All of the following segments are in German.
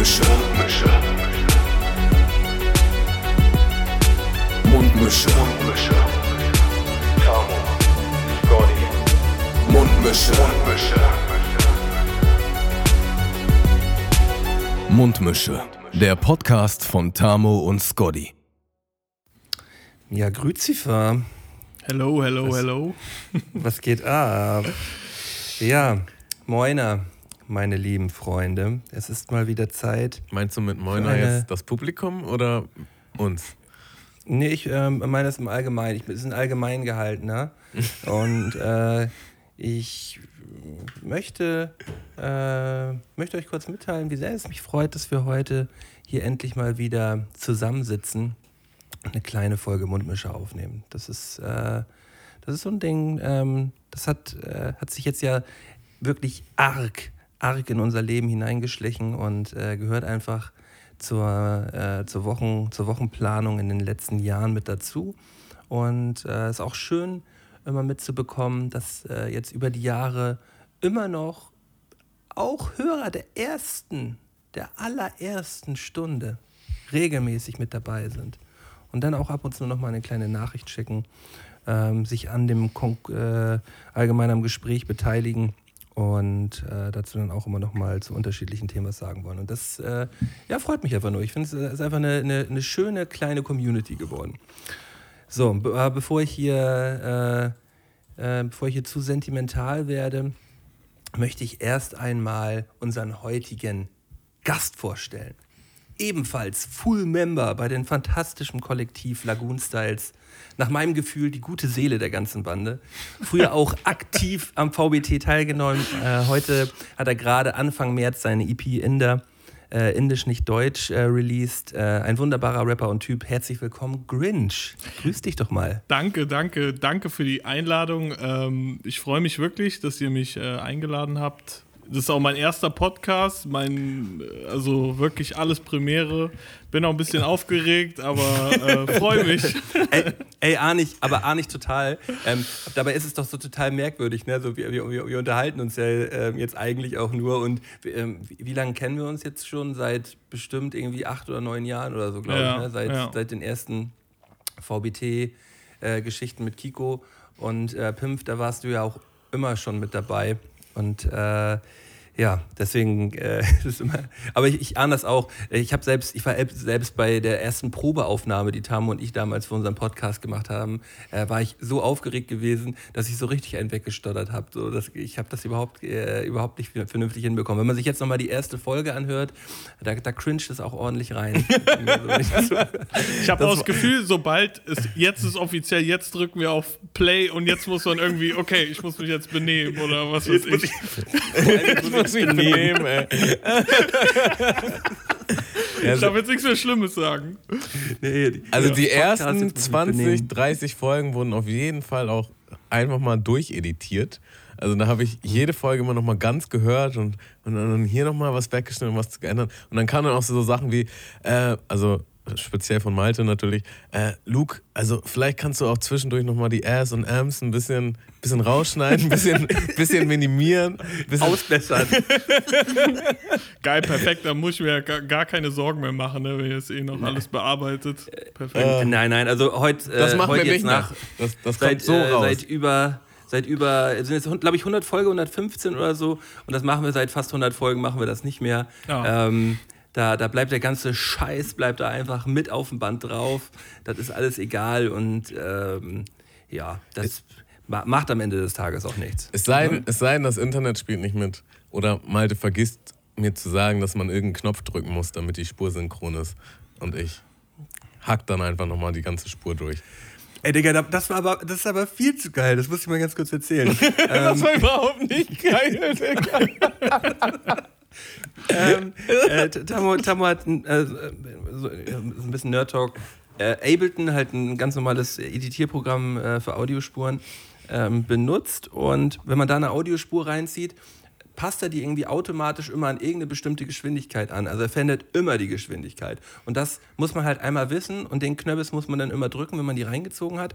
Mundmische. Mundmische. Mundmische. Tamo. Scotty. Mundmische. Mundmische. Mundmische. Der Podcast von Tamo und Scotty. Ja, Grüzifer. Hello, hello, hello. Was geht ab? Ja, moiner, meine lieben Freunde. Es ist mal wieder Zeit. Meinst du mit Moiner eine- jetzt das Publikum oder uns? Nee, ich ähm, meine das im Allgemeinen. Ich, es ist ein allgemein gehaltener. Und äh, ich möchte, äh, möchte euch kurz mitteilen, wie sehr es mich freut, dass wir heute hier endlich mal wieder zusammensitzen und eine kleine Folge Mundmische aufnehmen. Das ist, äh, das ist so ein Ding, ähm, das hat, äh, hat sich jetzt ja wirklich arg, arg in unser Leben hineingeschlichen und äh, gehört einfach zur, äh, zur, Wochen, zur Wochenplanung in den letzten Jahren mit dazu. Und es äh, ist auch schön, immer mitzubekommen, dass äh, jetzt über die Jahre immer noch auch Hörer der ersten, der allerersten Stunde regelmäßig mit dabei sind. Und dann auch ab und zu noch mal eine kleine Nachricht schicken, ähm, sich an dem Kon äh, allgemeinen Gespräch beteiligen und äh, dazu dann auch immer noch mal zu unterschiedlichen Themen was sagen wollen. Und das äh, ja, freut mich einfach nur. Ich finde, es ist einfach eine, eine, eine schöne kleine Community geworden. So, be äh, bevor ich hier, äh, äh, bevor ich hier zu sentimental werde, möchte ich erst einmal unseren heutigen Gast vorstellen. Ebenfalls Full Member bei den fantastischen Kollektiv Lagoon Styles. Nach meinem Gefühl die gute Seele der ganzen Bande. Früher auch aktiv am VBT teilgenommen. Äh, heute hat er gerade Anfang März seine EP Inder, äh, Indisch nicht Deutsch, äh, released. Äh, ein wunderbarer Rapper und Typ. Herzlich willkommen, Grinch. Grüß dich doch mal. Danke, danke, danke für die Einladung. Ähm, ich freue mich wirklich, dass ihr mich äh, eingeladen habt. Das ist auch mein erster Podcast, mein, äh, also wirklich alles Premiere. Bin auch ein bisschen aufgeregt, aber äh, freue mich. ey, ey, ahne ich, aber ahne ich total. Ähm, dabei ist es doch so total merkwürdig. Ne? So, wir, wir, wir unterhalten uns ja ähm, jetzt eigentlich auch nur. Und ähm, wie, wie lange kennen wir uns jetzt schon? Seit bestimmt irgendwie acht oder neun Jahren oder so, glaube Ja, ich. Ne? Seit, ja. seit den ersten VBT-Geschichten mit Kiko und äh, Pimpf, da warst du ja auch immer schon mit dabei. Und äh, ja, deswegen äh, ist immer. Aber ich, ich ahne das auch. Ich habe selbst, ich war selbst bei der ersten Probeaufnahme, die Tamo und ich damals für unseren Podcast gemacht haben, äh, war ich so aufgeregt gewesen, dass ich so richtig einen weggestottert habe. So, dass, ich habe das überhaupt, äh, überhaupt nicht vernünftig hinbekommen. Wenn man sich jetzt nochmal die erste Folge anhört, da, da cringet es auch ordentlich rein. Ich habe auch das Gefühl, sobald es jetzt ist offiziell, jetzt drücken wir auf Play und jetzt muss man irgendwie, okay, ich muss mich jetzt benehmen oder was weiß ich. Ich muss mich benehmen, ey. Ja, Ich darf jetzt nichts mehr Schlimmes sagen. Nee, die- also die Podcast ersten jetzt muss ich 20, benehmen. 30 Folgen wurden auf jeden Fall auch einfach mal durcheditiert. Also da habe ich jede Folge immer noch mal ganz gehört und, und dann hier noch mal was weggeschnitten und was geändert. Und dann kamen dann auch so Sachen wie, äh, also speziell von Malte natürlich, äh, Luke, also vielleicht kannst du auch zwischendurch noch mal die Ass und Ams ein bisschen, bisschen rausschneiden, ein bisschen, bisschen minimieren. Bisschen, Ausbessern. Geil, perfekt, da muss ich mir ja gar, gar keine Sorgen mehr machen, ne, wenn ihr es eh noch alles bearbeitet. Perfekt. Äh, Nein, nein, also heute, das äh, machen heute wir jetzt nicht nach. nach. Das, das seit, kommt so äh, raus. seit über seit über sind jetzt glaube ich 100 Folge 115 oder so und das machen wir seit fast 100 Folgen machen wir das nicht mehr Ja. ähm, da, da bleibt der ganze Scheiß bleibt da einfach mit auf dem Band drauf das ist alles egal und ähm, ja das ma macht am Ende des Tages auch nichts Es sei, denn, es sei denn, das Internet spielt nicht mit. Oder Malte vergisst mir zu sagen, dass man irgendeinen Knopf drücken muss, damit die Spur synchron ist. Und ich hack dann einfach nochmal die ganze Spur durch. ey Digga da- das war aber das ist aber viel zu geil das muss ich mal ganz kurz erzählen Das war überhaupt nicht geil, Digga. Ähm, äh, Tamo hat ein, äh, so, äh, ein bisschen Nerd-Talk. Äh, Ableton, halt ein ganz normales Editierprogramm äh, für Audiospuren, ähm, benutzt. Und wenn man da eine Audiospur reinzieht, passt er die irgendwie automatisch immer an irgendeine bestimmte Geschwindigkeit an. Also er verändert immer die Geschwindigkeit. Und das muss man halt einmal wissen und den Knöbis muss man dann immer drücken, wenn man die reingezogen hat.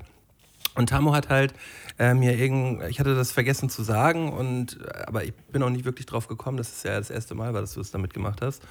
Und Tamo hat halt äh, mir irgend, ich hatte das vergessen zu sagen und aber ich bin auch nicht wirklich drauf gekommen. Das ist ja das erste Mal, dass du es damit gemacht hast.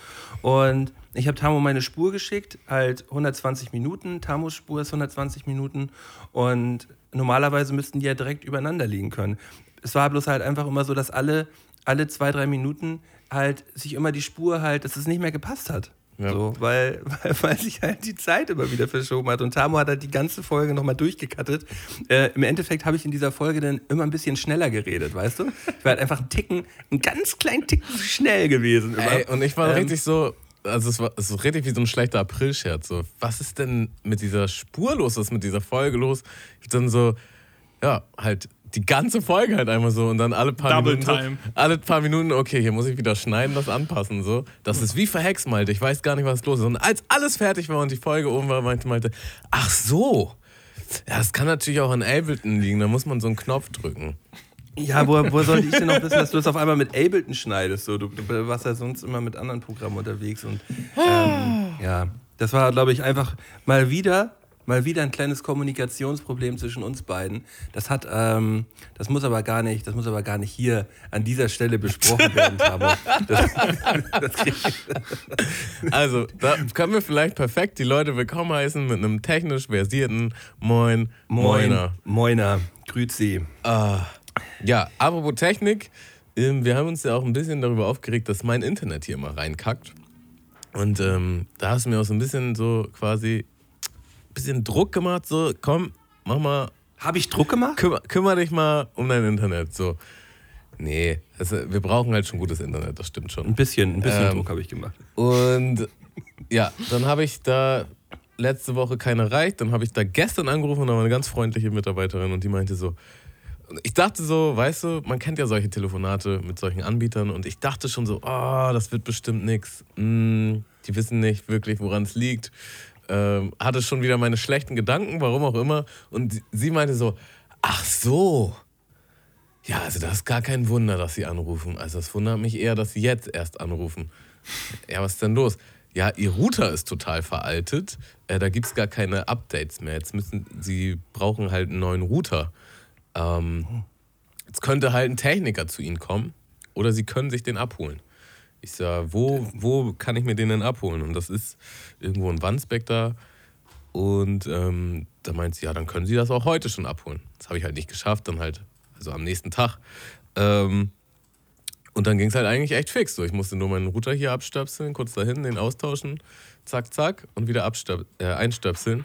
Und ich habe Tamo meine Spur geschickt, halt 120 Minuten. Tamos Spur ist 120 Minuten und normalerweise müssten die ja direkt übereinander liegen können. Es war bloß halt einfach immer so, dass alle alle zwei drei Minuten halt sich immer die Spur halt, dass es nicht mehr gepasst hat. Ja. So, weil, weil, weil sich halt die Zeit immer wieder verschoben hat. Und Tamo hat halt die ganze Folge nochmal durchgekattet. Äh, Im Endeffekt habe ich in dieser Folge dann immer ein bisschen schneller geredet, weißt du? Ich war halt einfach einen Ticken, einen ganz kleinen Ticken zu schnell gewesen. Ey, und ich war Ähm, richtig so, also es war so richtig wie so ein schlechter April-Scherz. So, was ist denn mit dieser Spur los? Was ist mit dieser Folge los? Ich dann so, ja, halt die ganze Folge halt einmal so und dann alle paar Double Minuten. time. So, alle paar Minuten, okay, hier muss ich wieder schneiden, das anpassen. So. Das ist wie verhext, Malte. Ich weiß gar nicht, was los ist. Und als alles fertig war und die Folge oben war, meinte Malte, ach so. Ja, das kann natürlich auch an Ableton liegen, da muss man so einen Knopf drücken. Ja, woher, woher sollte ich denn noch wissen, dass du das auf einmal mit Ableton schneidest? So, du, du warst ja sonst immer mit anderen Programmen unterwegs. Und ähm, ja, das war, glaube ich, einfach mal wieder, mal wieder ein kleines Kommunikationsproblem zwischen uns beiden. Das hat, ähm, das muss aber gar nicht, das muss aber gar nicht hier an dieser Stelle besprochen werden. Das, das Also, da können wir vielleicht perfekt die Leute willkommen heißen mit einem technisch versierten Moin, Moiner. Moiner. Grüezi. Ja, apropos Technik, ähm, wir haben uns ja auch ein bisschen darüber aufgeregt, dass mein Internet hier immer reinkackt. Und ähm, da hast du mir auch so ein bisschen so quasi bisschen Druck gemacht, so komm, mach mal, Habe ich Druck gemacht? kümmer, kümmer dich mal um dein Internet. So, nee, also, wir brauchen halt schon gutes Internet, das stimmt schon. Ein bisschen, ein bisschen Ähm, Druck habe ich gemacht. Und ja, dann habe ich da letzte Woche keinen erreicht. Dann habe ich da gestern angerufen und da war eine ganz freundliche Mitarbeiterin und die meinte so, ich dachte so, weißt du, man kennt ja solche Telefonate mit solchen Anbietern und ich dachte schon so, oh, das wird bestimmt nichts. die wissen nicht wirklich, woran es liegt. Ähm, hatte schon wieder meine schlechten Gedanken, warum auch immer. Und sie- meinte so, ach so. Ja, also das ist gar kein Wunder, dass sie anrufen. Also es wundert mich eher, dass sie jetzt erst anrufen. Ja, was ist denn los? Ja, ihr Router ist total veraltet. Äh, da gibt es gar keine Updates mehr. Jetzt müssen sie brauchen halt einen neuen Router. Ähm, jetzt könnte halt ein Techniker zu ihnen kommen oder sie können sich den abholen. Ich sage, wo, wo kann ich mir den denn abholen? Und das ist irgendwo in da. Und ähm, da meint sie, ja, dann können sie das auch heute schon abholen. Das habe ich halt nicht geschafft, dann halt, also am nächsten Tag. Ähm, und dann ging es halt eigentlich echt fix. So, ich musste nur meinen Router hier abstöpseln, kurz dahin, den austauschen, zack, zack, und wieder äh, einstöpseln.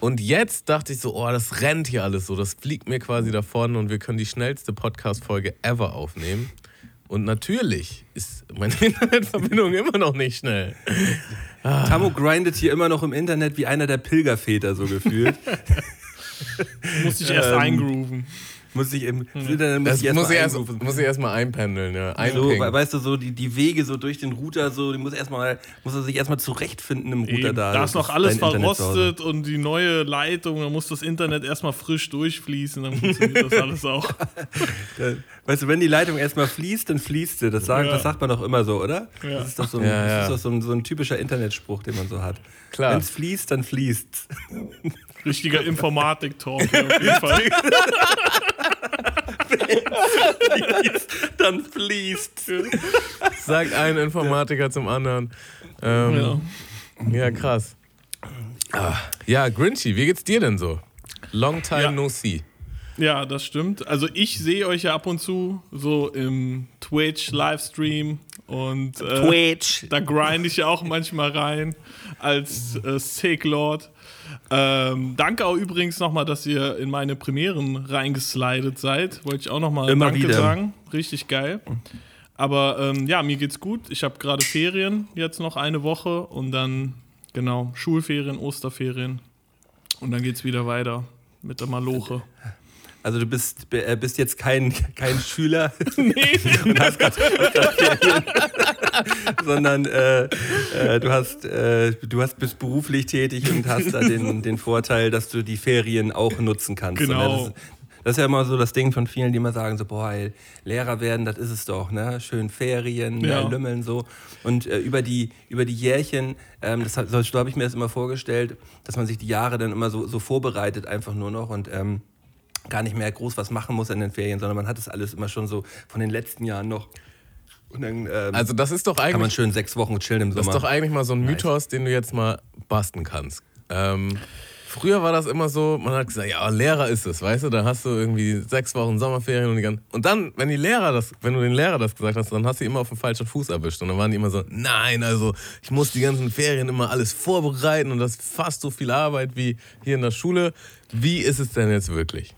Und jetzt dachte ich so, oh, das rennt hier alles so, das fliegt mir quasi davon und wir können die schnellste Podcast-Folge ever aufnehmen. Und natürlich ist meine Internetverbindung immer noch nicht schnell. Tamo grindet hier immer noch im Internet wie einer der Pilgerväter, so gefühlt. Muss ich erst Ähm, eingrooven. Muss ich im Internet muss Das ich erst muss mal ich erst, muss ich erst mal einpendeln, ja. So, Einpingen. we- weißt du, so die, die Wege so durch den Router, so, die muss, erstmal, muss er sich erstmal zurechtfinden im Router Eben, da. da ist noch alles verrostet und die neue Leitung, da muss das Internet erstmal frisch durchfließen, dann funktioniert das alles auch. Weißt du, wenn die Leitung erstmal fließt, dann fließt sie. Das, sagt, Ja. das sagt man doch immer so, oder? Ja. Das ist doch so ein, Ja, das ist doch so ein, so ein typischer Internetspruch, den man so hat. Wenn es fließt, dann fließt Richtiger Informatik-Talk hier auf jeden Fall. Dann fließt. Sagt ein Informatiker zum anderen. Ähm, Ja. ja. krass. Ah, ja, Grinchy, wie geht's dir denn so? Long time Ja. no see. ja, das stimmt. Also ich sehe euch ja ab und zu so im Twitch-Livestream und äh, Twitch. da grind ich ja auch manchmal rein als äh, Sick Lord. Ähm, danke auch übrigens nochmal, dass ihr in meine Premieren reingeslidet seid. Wollte ich auch nochmal Immer Danke wieder. sagen. Richtig geil. Aber ähm, ja, mir geht's gut. Ich habe gerade Ferien, jetzt noch eine Woche und dann, genau, Schulferien, Osterferien. Und dann geht's wieder weiter mit der Maloche. Also du bist, äh, bist jetzt kein, kein Schüler, Nee. sondern äh, äh, du hast, äh, du hast bist beruflich tätig und hast da den, den Vorteil, dass du die Ferien auch nutzen kannst. Genau. Und Das, ist, ja immer so das Ding von vielen, die immer sagen so, boah, ey, Lehrer werden, das ist es doch, ne? Schön Ferien, Ja. Lümmeln so. Und äh, über die über die Jährchen, ähm, das so habe ich mir das immer vorgestellt, dass man sich die Jahre dann immer so, so vorbereitet, einfach nur noch und ähm, gar nicht mehr groß was machen muss in den Ferien, sondern man hat das alles immer schon so von den letzten Jahren noch. Und dann ähm, Also das ist doch kann man eigentlich, schön sechs Wochen chillen im das Sommer. ist doch eigentlich mal so ein Mythos, den du jetzt mal basten kannst. Ähm, früher war das immer so, man hat gesagt, ja, Lehrer ist es, weißt du, da hast du irgendwie sechs Wochen Sommerferien und die ganzen, und dann, wenn die Lehrer das, wenn du den Lehrer das gesagt hast, dann hast du die immer auf den falschen Fuß erwischt und dann waren die immer so, nein, also ich muss die ganzen Ferien immer alles vorbereiten und das ist fast so viel Arbeit wie hier in der Schule. Wie ist es denn jetzt wirklich?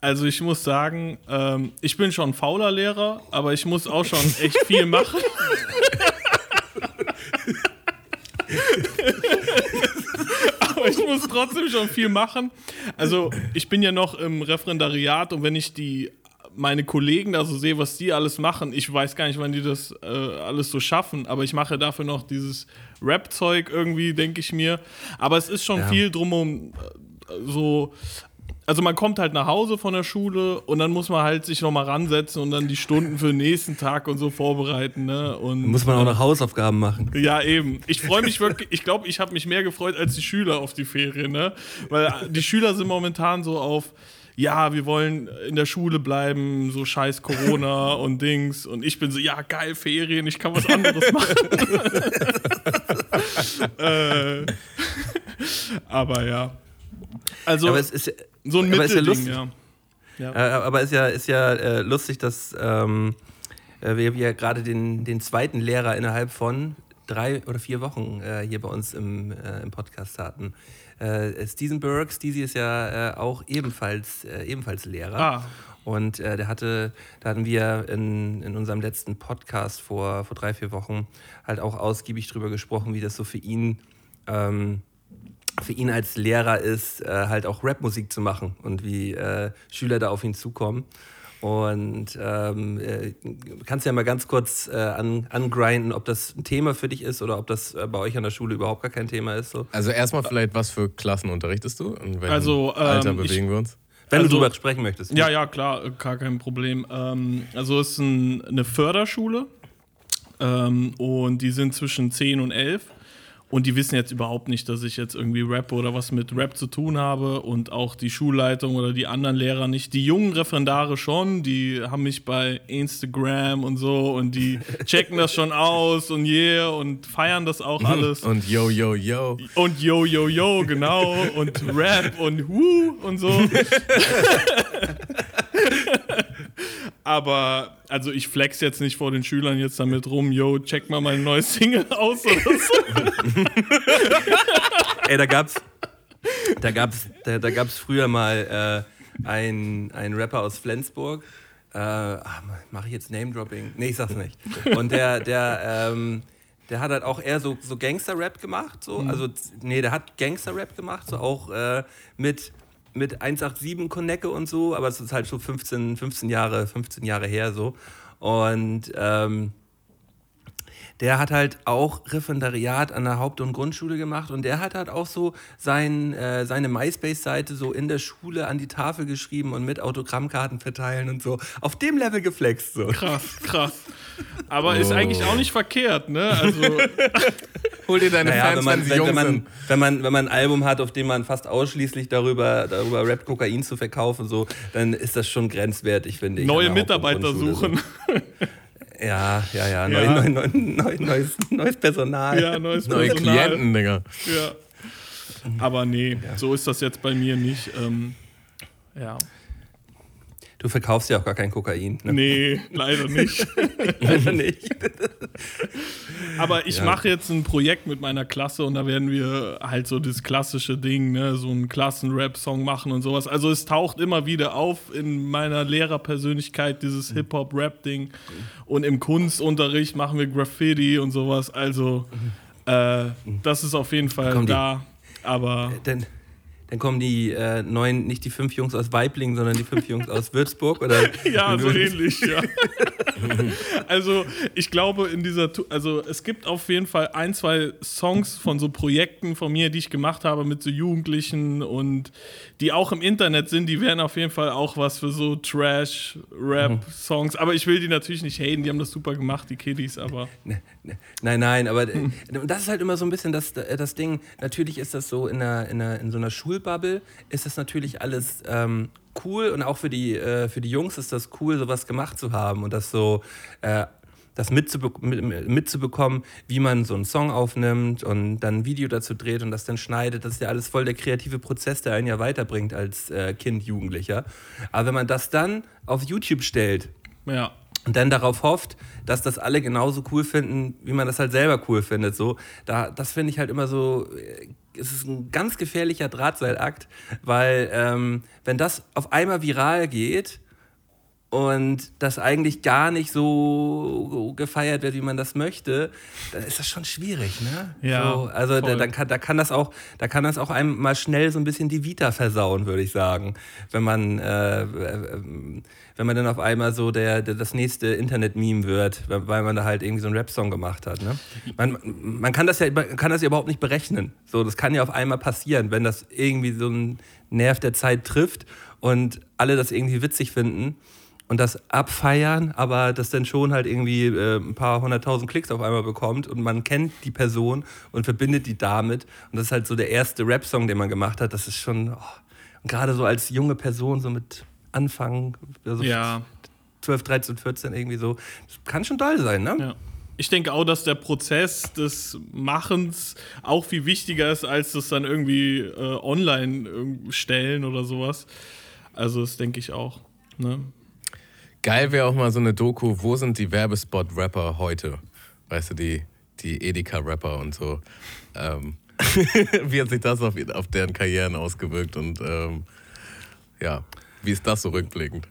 Also ich muss sagen, ähm, ich bin schon ein fauler Lehrer, aber ich muss auch schon echt viel machen. aber ich muss trotzdem schon viel machen. Also ich bin ja noch im Referendariat und wenn ich die meine Kollegen da so sehe, was die alles machen, ich weiß gar nicht, wann die das äh, alles so schaffen, aber ich mache dafür noch dieses Rap-Zeug irgendwie, denke ich mir. Aber es ist schon Ja. viel drumherum äh, so also man kommt halt nach Hause von der Schule und dann muss man halt sich nochmal ransetzen und dann die Stunden für den nächsten Tag und so vorbereiten. Ne? Und, Muss man auch noch Hausaufgaben machen. Ja, eben. Ich freue mich wirklich, ich glaube, ich habe mich mehr gefreut als die Schüler auf die Ferien, ne? Weil die Schüler sind momentan so auf, ja, wir wollen in der Schule bleiben, so scheiß Corona und Dings. Und ich bin so, ja, geil, Ferien, ich kann was anderes machen. äh, aber ja. Also, Aber es ist, so ein aber ist ja Mittelding, lustig. ja. ja. Äh, aber ist ja, ist ja äh, lustig, dass ähm, äh, wir, wir gerade den, den zweiten Lehrer innerhalb von drei oder vier Wochen äh, hier bei uns im, äh, im Podcast hatten. Äh, Steven Burke, Steezy ist ja äh, auch ebenfalls, äh, ebenfalls Lehrer. Ah. Und äh, der hatte, da hatten wir in, in unserem letzten Podcast vor, vor drei, vier Wochen halt auch ausgiebig drüber gesprochen, wie das so für ihn ähm, für ihn als Lehrer ist, äh, halt auch Rapmusik zu machen und wie äh, Schüler da auf ihn zukommen. Und ähm, äh, kannst ja mal ganz kurz äh, an, angrinden, ob das ein Thema für dich ist oder ob das äh, bei euch an der Schule überhaupt gar kein Thema ist. So. Also erstmal vielleicht, was für Klassen unterrichtest du? In welchem Also, ähm, Alter ich- bewegen wir uns? Wenn Also- du drüber sprechen möchtest. Ja, ja, klar, äh, gar kein Problem. Ähm, also es ist ein, eine Förderschule ähm, und die sind zwischen 10 und 11 und die wissen jetzt überhaupt nicht, dass ich jetzt irgendwie Rap oder was mit Rap zu tun habe und auch die Schulleitung oder die anderen Lehrer nicht. Die jungen Referendare schon, die haben mich bei Instagram und so und die checken das schon aus und yeah und feiern das auch alles. Und yo, yo, yo. Und yo, yo, yo, genau. Und Rap und Woo und so. Aber, also ich flex jetzt nicht vor den Schülern jetzt damit rum, yo, check mal mein neues Single aus oder so. Ey, da gab's, da gab's, da, da gab's früher mal äh, einen, einen Rapper aus Flensburg. Äh, ach, Mache ich jetzt Name-Dropping? Nee, ich sag's nicht. Und der, der, ähm, der hat halt auch eher so, so Gangster-Rap gemacht. So. Also, nee, der hat Gangster-Rap gemacht, so auch äh, mit, mit 187 Konecke und so, aber es ist halt schon 15, 15 Jahre, 15 Jahre her so. Und ähm, der hat halt auch Referendariat an der Haupt- und Grundschule gemacht und der hat halt auch so sein, äh, seine MySpace-Seite so in der Schule an die Tafel geschrieben und mit Autogrammkarten verteilen und so. Auf dem Level geflext so. Krass, krass. Aber ist eigentlich auch nicht verkehrt, ne? Also, Hol dir deine Naja, Fans, wenn man, wenn sie wenn, jung wenn, man, wenn, man, wenn man ein Album hat, auf dem man fast ausschließlich darüber, darüber rappt, Kokain zu verkaufen, so, dann ist das schon grenzwertig, finde ich. neue Mitarbeiter suchen. So. Ja, ja, ja, neu, Ja. Neu, neu, neu, neues, neues Personal. Ja, neues Neue Personal. Klienten, Digga. Ja. Aber nee, so ist das jetzt bei mir nicht. Ähm, ja. Du verkaufst ja auch gar kein Kokain. Ne? Nee, leider nicht. Leider nicht. Aber ich Ja. mache jetzt ein Projekt mit meiner Klasse und da werden wir halt so das klassische Ding, ne, so einen Klassen-Rap-Song machen und sowas. Also es taucht immer wieder auf in meiner Lehrerpersönlichkeit, dieses Hip-Hop-Rap-Ding. Und im Kunstunterricht machen wir Graffiti und sowas. Also äh, das ist auf jeden Fall Kommen die- da. Aber Dann, dann kommen die äh, neuen, nicht die fünf Jungs aus Weiblingen, sondern die fünf Jungs aus Würzburg. Oder Ja, so ähnlich, ja. also, ich glaube, in dieser, also es gibt auf jeden Fall ein, zwei Songs von so Projekten von mir, die ich gemacht habe mit so Jugendlichen und die auch im Internet sind, die wären auf jeden Fall auch was für so Trash-Rap-Songs. Aber ich will die natürlich nicht haten, die haben das super gemacht, die Kiddies, aber. Ne, ne, Nein, nein, aber äh, das ist halt immer so ein bisschen das, das Ding. Natürlich ist das so in, einer, in, einer, in so einer Schul Schulbubble ist das natürlich alles ähm, cool und auch für die, äh, für die Jungs ist das cool, sowas gemacht zu haben und das so äh, das mitzube mit, mitzubekommen, wie man so einen Song aufnimmt und dann ein Video dazu dreht und das dann schneidet. Das ist ja alles voll der kreative Prozess, der einen ja weiterbringt als äh, Kind, Jugendlicher. Aber wenn man das dann auf YouTube stellt, Ja. und dann darauf hofft, dass das alle genauso cool finden, wie man das halt selber cool findet. So, da, das finde ich halt immer so, äh, es ist ein ganz gefährlicher Drahtseilakt, weil ähm, wenn das auf einmal viral geht und das eigentlich gar nicht so gefeiert wird, wie man das möchte, dann ist das schon schwierig, ne? Ja, so, also da, dann kann, da kann das auch, da kann das auch einem mal schnell so ein bisschen die Vita versauen, würde ich sagen, wenn man äh, äh, wenn man dann auf einmal so der, der das nächste Internet-Meme wird, weil man da halt irgendwie so einen Rap-Song gemacht hat. Ne? Man, man kann das ja kann das ja überhaupt nicht berechnen. So, das kann ja auf einmal passieren, wenn das irgendwie so einen Nerv der Zeit trifft und alle das irgendwie witzig finden und das abfeiern, aber das dann schon halt irgendwie äh, ein paar hunderttausend Klicks auf einmal bekommt und man kennt die Person und verbindet die damit und das ist halt so der erste Rap-Song, den man gemacht hat. Das ist schon, oh, gerade so als junge Person, so mit Anfang, also Ja. 12, 13, 14 irgendwie so, das kann schon toll sein, ne? Ja. Ich denke auch, dass der Prozess des Machens auch viel wichtiger ist, als das dann irgendwie äh, online irgendwie stellen oder sowas. Also das denke ich auch. Ne? Geil wäre auch mal so eine Doku, wo sind die Werbespot-Rapper heute? Weißt du, die, die Edeka-Rapper und so. Ähm, wie hat sich das auf, auf deren Karrieren ausgewirkt und ähm, ja, wie ist das so rückblickend?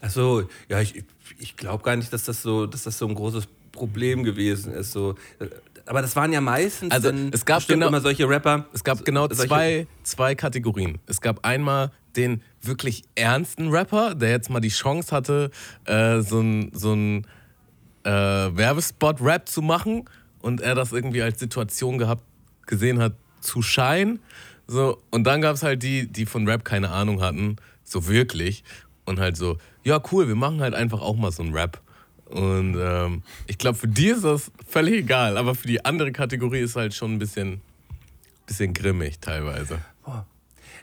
Achso, ja, ich, ich glaube gar nicht, dass das, so, dass das so ein großes Problem gewesen ist. So. Aber das waren ja meistens Also, es gab genau- immer solche Rapper. Es gab genau zwei, zwei Kategorien. Es gab einmal den wirklich ernsten Rapper, der jetzt mal die Chance hatte, äh, so ein, so ein äh, Werbespot-Rap zu machen und er das irgendwie als Situation gehabt, gesehen hat, zu scheinen. So, und dann gab es halt die, die von Rap keine Ahnung hatten, so wirklich. Und halt so, ja cool, wir machen halt einfach auch mal so einen Rap. Und ähm, ich glaube, für die ist das völlig egal, aber für die andere Kategorie ist halt schon ein bisschen, bisschen grimmig teilweise. Boah.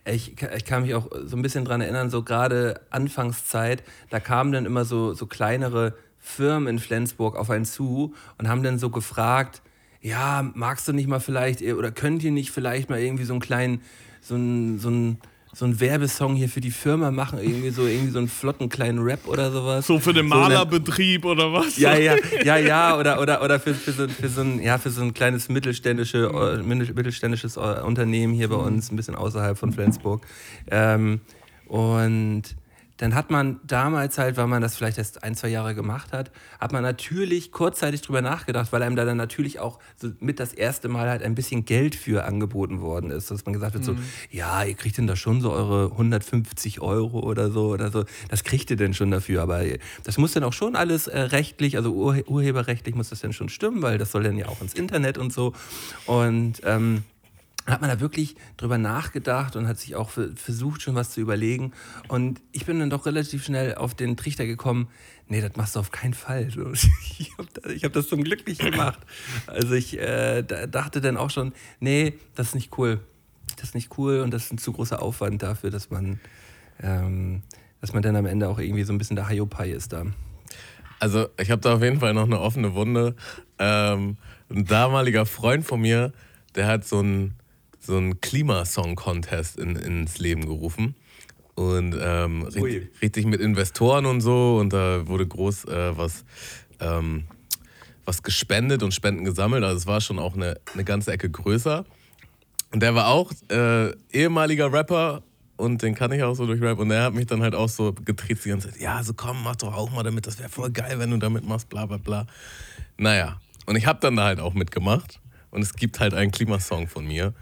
Ich, ich kann mich auch so ein bisschen dran erinnern, so gerade Anfangszeit, da kamen dann immer so, so kleinere Firmen in Flensburg auf einen zu und haben dann so gefragt, ja, magst du nicht mal vielleicht, oder könnt ihr nicht vielleicht mal irgendwie so einen kleinen, so einen, so einen, so einen Werbesong hier für die Firma machen, irgendwie so, irgendwie so einen flotten kleinen Rap oder sowas. So für den So, Malerbetrieb oder was? Ja, ja, ja, ja, oder, oder, oder für, für, so, für, so ein, ja, für so ein kleines mittelständische, äh, mittel- mittelständisches äh, Unternehmen hier bei uns, ein bisschen außerhalb von Flensburg. Ähm, und dann hat man damals halt, weil man das vielleicht erst ein, zwei Jahre gemacht hat, hat man natürlich kurzzeitig drüber nachgedacht, weil einem da dann natürlich auch so mit das erste Mal halt ein bisschen Geld für angeboten worden ist, dass man gesagt hat so, ja, ihr kriegt denn da schon so eure 150 Euro oder so oder so, das kriegt ihr denn schon dafür, aber das muss dann auch schon alles äh, rechtlich, also ur urheberrechtlich muss das dann schon stimmen, weil das soll dann ja auch ins Internet und so. Und ähm, hat man da wirklich drüber nachgedacht und hat sich auch ver- versucht, schon was zu überlegen. Und ich bin dann doch relativ schnell auf den Trichter gekommen, nee, das machst du auf keinen Fall. Ich habe das, hab das zum Glück nicht gemacht. Also ich äh, da- dachte dann auch schon, nee, das ist nicht cool. Das ist nicht cool und das ist ein zu großer Aufwand dafür, dass man, ähm, dass man dann am Ende auch irgendwie so ein bisschen der Haiopai ist da. Also ich habe da auf jeden Fall noch eine offene Wunde. Ähm, ein damaliger Freund von mir, der hat so einen so einen Klimasong-Contest in, ins Leben gerufen. Und ähm, richtig, richtig mit Investoren und so. Und da wurde groß äh, was, ähm, was gespendet und Spenden gesammelt. Also es war schon auch eine, eine ganze Ecke größer. Und der war auch äh, ehemaliger Rapper und den kann ich auch so durch Rap. Und er hat mich dann halt auch so getriezt die ganze Zeit. Ja, so komm, mach doch auch mal damit. Das wäre voll geil, wenn du damit machst, bla bla bla. Naja, und ich habe dann da halt auch mitgemacht. Und es gibt halt einen Klimasong von mir.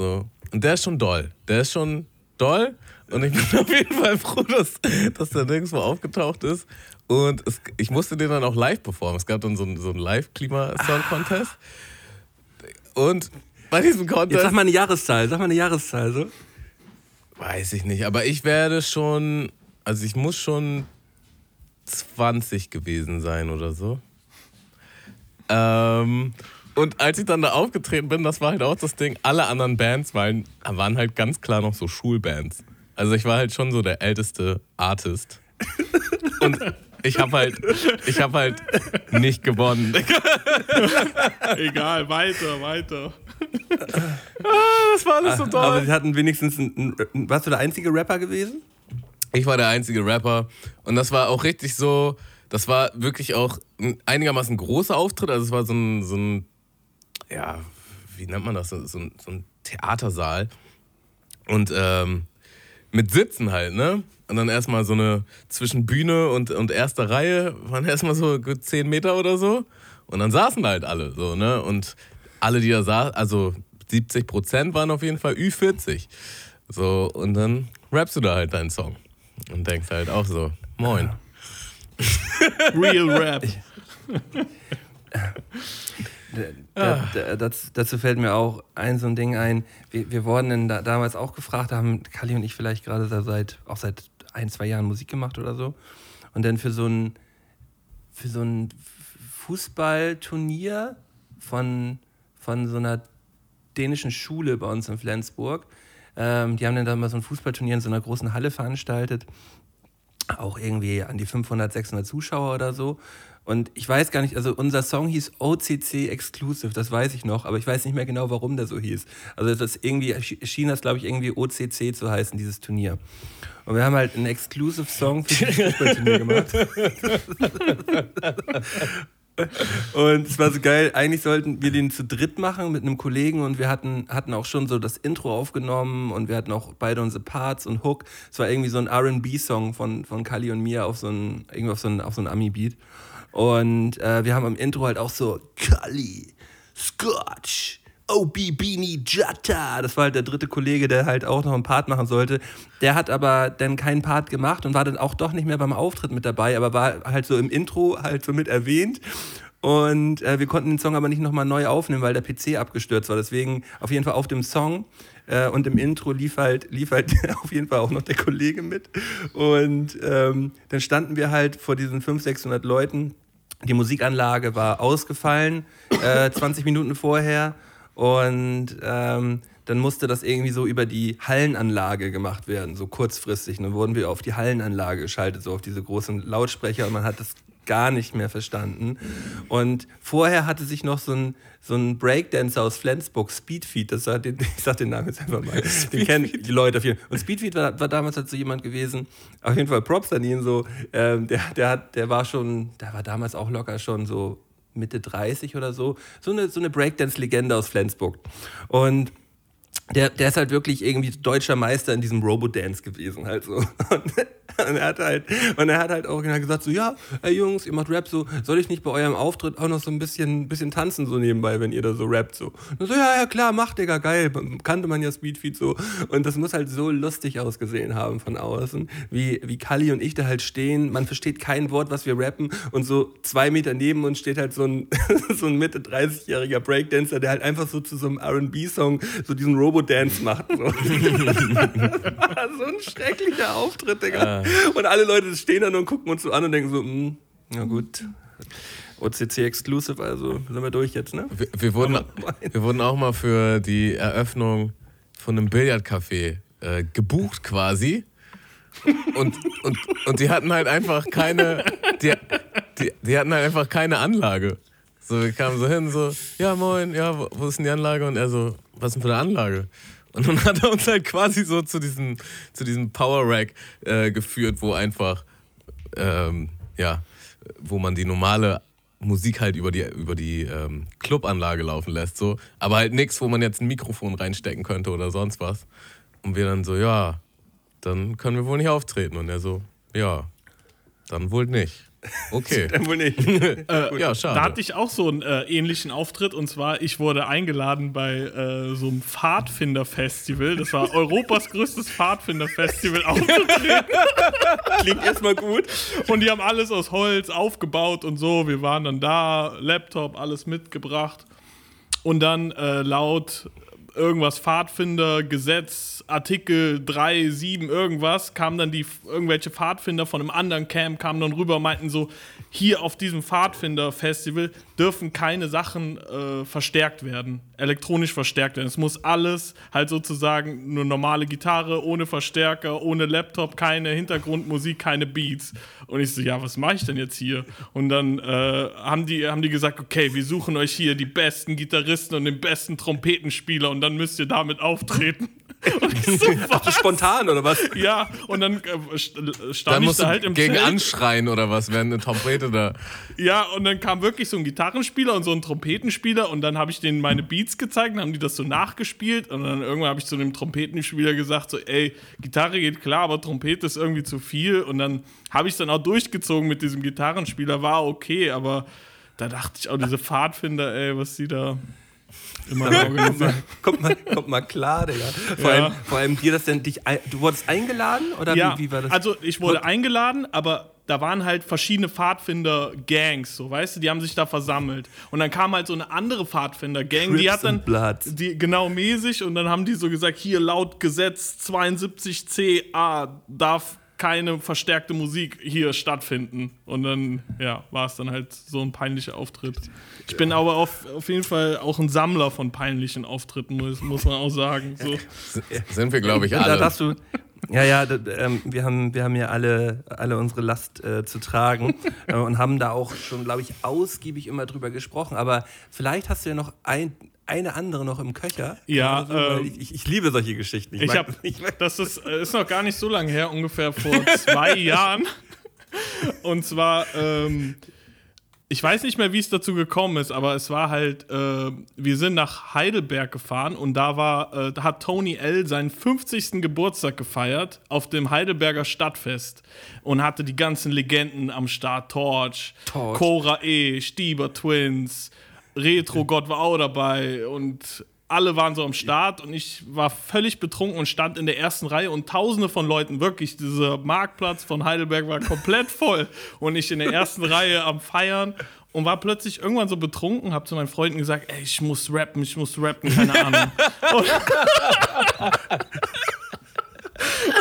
So. Und der ist schon doll. Der ist schon doll. Und ich bin auf jeden Fall froh, dass, dass der nirgendwo aufgetaucht ist. Und es, ich musste den dann auch live performen. Es gab dann so einen, so Live-Klima-Song-Contest. Und bei diesem Jetzt Contest. sag mal eine Jahreszahl, sag mal eine Jahreszahl. So. Weiß ich nicht, aber ich werde schon, also ich muss schon 20 gewesen sein oder so. Ähm, Und als ich dann da aufgetreten bin, das war halt auch das Ding, alle anderen Bands waren, waren halt ganz klar noch so Schulbands. Also ich war halt schon so der älteste Artist. Und ich habe halt, ich habe halt nicht gewonnen. Egal, weiter, weiter. Das war alles so Aber toll. sie hatten wenigstens. Ein, ein, warst du der einzige Rapper gewesen? Ich war der einzige Rapper und das war auch richtig so, das war wirklich auch ein einigermaßen großer Auftritt. Also es war so ein, so ein ja, wie nennt man das, so, so, ein, so ein Theatersaal. Und ähm, mit Sitzen halt, ne? Und dann erstmal so eine zwischen Bühne und, und erster Reihe waren erstmal so gut 10 Meter oder so. Und dann saßen halt alle so, ne? Und alle, die da saßen, also 70 Prozent waren auf jeden Fall Ü40. So, und dann rappst du da halt deinen Song. Und denkst halt auch so, moin. Real Rap. Da, da, das, dazu fällt mir auch ein so ein Ding ein. Wir, wir wurden da, damals auch gefragt, da haben Kali und ich vielleicht gerade seit auch seit ein, zwei Jahren Musik gemacht oder so. Und dann für so ein für so ein Fußballturnier von, von so einer dänischen Schule bei uns in Flensburg. Ähm, die haben dann da mal so ein Fußballturnier in so einer großen Halle veranstaltet auch irgendwie an die 500, 600 Zuschauer oder so. Und ich weiß gar nicht, also unser Song hieß OCC Exclusive, das weiß ich noch, aber ich weiß nicht mehr genau, warum der so hieß. Also das irgendwie schien das, glaube ich, irgendwie OCC zu heißen, dieses Turnier. Und wir haben halt einen Exclusive Song für dieses Fußballturnier gemacht. Und es war so geil. Eigentlich sollten wir den zu dritt machen mit einem Kollegen und wir hatten, hatten auch schon so das Intro aufgenommen und wir hatten auch beide unsere Parts und Hook. Es war irgendwie so ein RB-Song von, von Kali und mir auf so ein, irgendwie auf so ein, auf so ein Ami-Beat. Und äh, wir haben am Intro halt auch so Kali, Scotch, OB Beanie Jatta. Das war halt der dritte Kollege, der halt auch noch einen Part machen sollte. Der hat aber dann keinen Part gemacht und war dann auch doch nicht mehr beim Auftritt mit dabei, aber war halt so im Intro halt so mit erwähnt. Und äh, wir konnten den Song aber nicht nochmal neu aufnehmen, weil der PC abgestürzt war. Deswegen auf jeden Fall auf dem Song äh, und im Intro lief halt, lief halt auf jeden Fall auch noch der Kollege mit. Und ähm, dann standen wir halt vor diesen 500, 600 Leuten. Die Musikanlage war ausgefallen, äh, 20 Minuten vorher. Und ähm, dann musste das irgendwie so über die Hallenanlage gemacht werden, so kurzfristig. Und dann wurden wir auf die Hallenanlage geschaltet, so auf diese großen Lautsprecher. Und man hat das gar nicht mehr verstanden. Und vorher hatte sich noch so ein, so ein Breakdancer aus Flensburg, Speedfeed, das war den, ich sag den Namen jetzt einfach mal, den kennen die Leute auf jeden Fall. Und Speedfeed war, war damals halt so jemand gewesen, auf jeden Fall Props an ihn so, ähm, der, der, hat, der war schon, der war damals auch locker schon so Mitte 30 oder so, so eine, so eine Breakdance-Legende aus Flensburg. Und der, der ist halt wirklich irgendwie deutscher Meister in diesem Robodance gewesen, halt so. Und, und er hat halt, und er hat halt auch gesagt, so, ja, ey Jungs, ihr macht Rap so, soll ich nicht bei eurem Auftritt auch noch so ein bisschen, bisschen tanzen so nebenbei, wenn ihr da so rappt so? Und so, ja, ja, klar, mach, Digga, geil, kannte man ja Speedfeed so. Und das muss halt so lustig ausgesehen haben von außen, wie, wie Kali und ich da halt stehen, man versteht kein Wort, was wir rappen und so zwei Meter neben uns steht halt so ein, so ein Mitte 30-jähriger Breakdancer, der halt einfach so zu so einem R&B-Song so diesen Robo-Dance macht. So. so ein schrecklicher Auftritt, Digga. Und alle Leute stehen dann und gucken uns so an und denken so, hm, na gut. OCC Exclusive, also sind wir durch jetzt, ne? Wir, wir, wurden, wir wurden auch mal für die Eröffnung von einem Billardcafé äh, gebucht quasi. Und, und, und die hatten halt einfach keine, die, die, die hatten halt einfach keine Anlage. So, wir kamen so hin, so, ja moin, ja, wo, wo ist denn die Anlage? Und er so, was ist denn für eine Anlage? Und dann hat er uns halt quasi so zu diesem, zu diesem Power Rack äh, geführt, wo einfach, ähm, ja, wo man die normale Musik halt über die, über die ähm, Clubanlage laufen lässt, so. Aber halt nichts, wo man jetzt ein Mikrofon reinstecken könnte oder sonst was. Und wir dann so, ja, dann können wir wohl nicht auftreten. Und er so, ja, dann wohl nicht. Okay. Dann wohl nicht. Äh, ja, schade. Da hatte ich auch so einen äh, ähnlichen Auftritt und zwar, ich wurde eingeladen bei äh, so einem Pfadfinder-Festival. Das war Europas größtes Pfadfinder-Festival aufzutreten. Klingt erstmal gut. Und die haben alles aus Holz aufgebaut und so. Wir waren dann da, Laptop, alles mitgebracht. Und dann äh, laut irgendwas Pfadfinder, Gesetz, Artikel 3, 7, irgendwas, kamen dann die irgendwelche Pfadfinder von einem anderen Camp, kamen dann rüber und meinten so, hier auf diesem Pfadfinder-Festival dürfen keine Sachen äh, verstärkt werden, elektronisch verstärkt werden. Es muss alles halt sozusagen nur normale Gitarre, ohne Verstärker, ohne Laptop, keine Hintergrundmusik, keine Beats. Und ich so, ja, was mache ich denn jetzt hier? Und dann äh, haben, die, haben die gesagt, okay, wir suchen euch hier die besten Gitarristen und den besten Trompetenspieler und dann müsst ihr damit auftreten. Und so, Ach, spontan oder was? ja, und dann äh, stand Dann ich da halt im gegen Zelt. anschreien oder was, während eine Trompete da. Ja, und dann kam wirklich so ein Gitarrenspieler und so ein Trompetenspieler und dann habe ich denen meine Beats gezeigt und haben die das so nachgespielt und dann irgendwann habe ich zu dem Trompetenspieler gesagt so, ey, Gitarre geht klar, aber Trompete ist irgendwie zu viel und dann habe ich es dann auch durchgezogen mit diesem Gitarrenspieler, war okay, aber da dachte ich auch, diese Pfadfinder, ey, was die da immer organisieren. Kommt mal, kommt mal klar, Digga. Vor, Ja. allem, vor allem dir das denn dich. Du wurdest eingeladen oder Ja, wie, wie war das? also ich wurde eingeladen, aber da waren halt verschiedene Pfadfinder-Gangs, so weißt du, die haben sich da versammelt. Und dann kam halt so eine andere Pfadfinder-Gang, die hat dann die genau mäßig und dann haben die so gesagt, hier laut Gesetz 72ca darf keine verstärkte Musik hier stattfinden. Und dann, ja, war es dann halt so ein peinlicher Auftritt. Ich bin aber auf, auf jeden Fall auch ein Sammler von peinlichen Auftritten, muss, muss man auch sagen. So. Sind wir, glaube ich, da alle. darfst du. Ja, ja, da, ähm, wir, haben, wir haben ja alle, alle unsere Last äh, zu tragen äh, und haben da auch schon, glaube ich, ausgiebig immer drüber gesprochen. Aber vielleicht hast du ja noch ein, eine andere noch im Köcher. Ja, ähm, ich, ich, ich liebe solche Geschichten. Ich mag- ich mag- das ist, äh, ist noch gar nicht so lange her, ungefähr vor zwei Jahren. Und zwar, ähm, ich weiß nicht mehr, wie es dazu gekommen ist, aber es war halt, äh, wir sind nach Heidelberg gefahren und da war, äh, da hat Tony L. seinen 50. Geburtstag gefeiert auf dem Heidelberger Stadtfest und hatte die ganzen Legenden am Start, Torch, Torch. Cora E., Stieber Twins, Retro Gott war auch dabei und alle waren so am Start und ich war völlig betrunken und stand in der ersten Reihe und tausende von Leuten, wirklich, dieser Marktplatz von Heidelberg war komplett voll und ich in der ersten Reihe am Feiern und war plötzlich irgendwann so betrunken, hab zu meinen Freunden gesagt, ey, ich muss rappen, ich muss rappen, keine Ahnung. Und,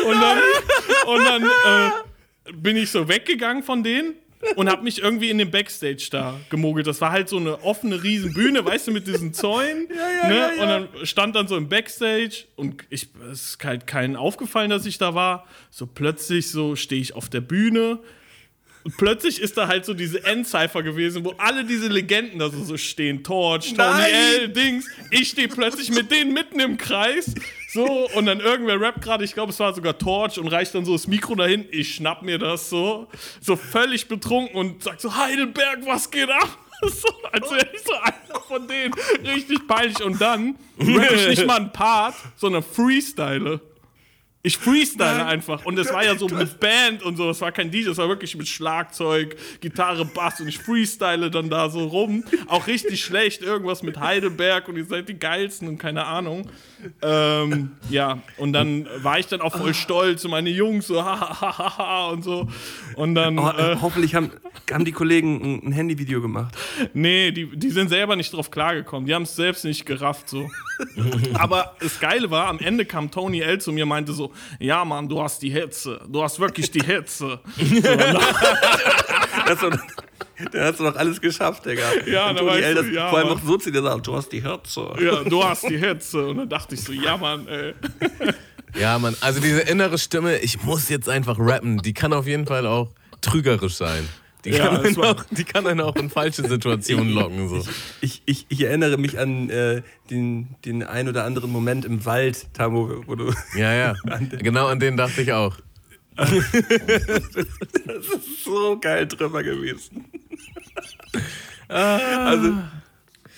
und dann, und dann äh, bin ich so weggegangen von denen und habe mich irgendwie in den Backstage da gemogelt. Das war halt so eine offene Riesenbühne, weißt du, mit diesen Zäunen. ne? Und dann stand dann so im Backstage und ich, es ist halt keinen aufgefallen, dass ich da war. So plötzlich so stehe ich auf der Bühne. Und plötzlich ist da halt so diese Endcypher gewesen, wo alle diese Legenden da so, so stehen. Torch, Tony! L, Dings. Ich stehe plötzlich mit denen mitten im Kreis. So, und dann irgendwer rappt gerade, ich glaube, es war sogar Torch und reicht dann so das Mikro dahin. Ich schnapp mir das so, so völlig betrunken und sag so: Heidelberg, was geht ab? So, als wäre ich so einer von denen. Richtig peinlich. Und dann rapp ich nicht mal einen Part, sondern freestyle. Ich freestyle einfach. Und es war ja so mit Band und so. Es war kein DJ, es war wirklich mit Schlagzeug, Gitarre, Bass. Und ich freestyle dann da so rum. Auch richtig schlecht. Irgendwas mit Heidelberg und ihr seid die geilsten und keine Ahnung. Ähm, ja, und dann war ich dann auch voll stolz und meine Jungs so, ha, ha, ha, ha, ha und so. Und dann, Oh, äh, hoffentlich haben, haben die Kollegen ein, ein Handyvideo gemacht. nee, die, die sind selber nicht drauf klargekommen. Die haben es selbst nicht gerafft, so. Aber das Geile war, am Ende kam Tony L zu mir und meinte so, ja Mann, du hast die Hitze. Du hast wirklich die Hitze. Das war, da hast du noch alles geschafft, Digga. Ja, Und da Toni weißt L, du, das, ja, Vor allem auch so zu dir sagt, du hast die Herze. Ja, du hast die Hitze. Und dann dachte ich so, ja Mann, ey. Ja, Mann, also diese innere Stimme, ich muss jetzt einfach rappen, die kann auf jeden Fall auch trügerisch sein. Die Ja, kann, auch, die kann einen auch in falsche Situationen locken. So. Ich, ich, ich erinnere mich an äh, den, den ein oder anderen Moment im Wald, Tamo, wo du. Ja, ja. Genau an den dachte ich auch. Das ist so geil drüber gewesen. also,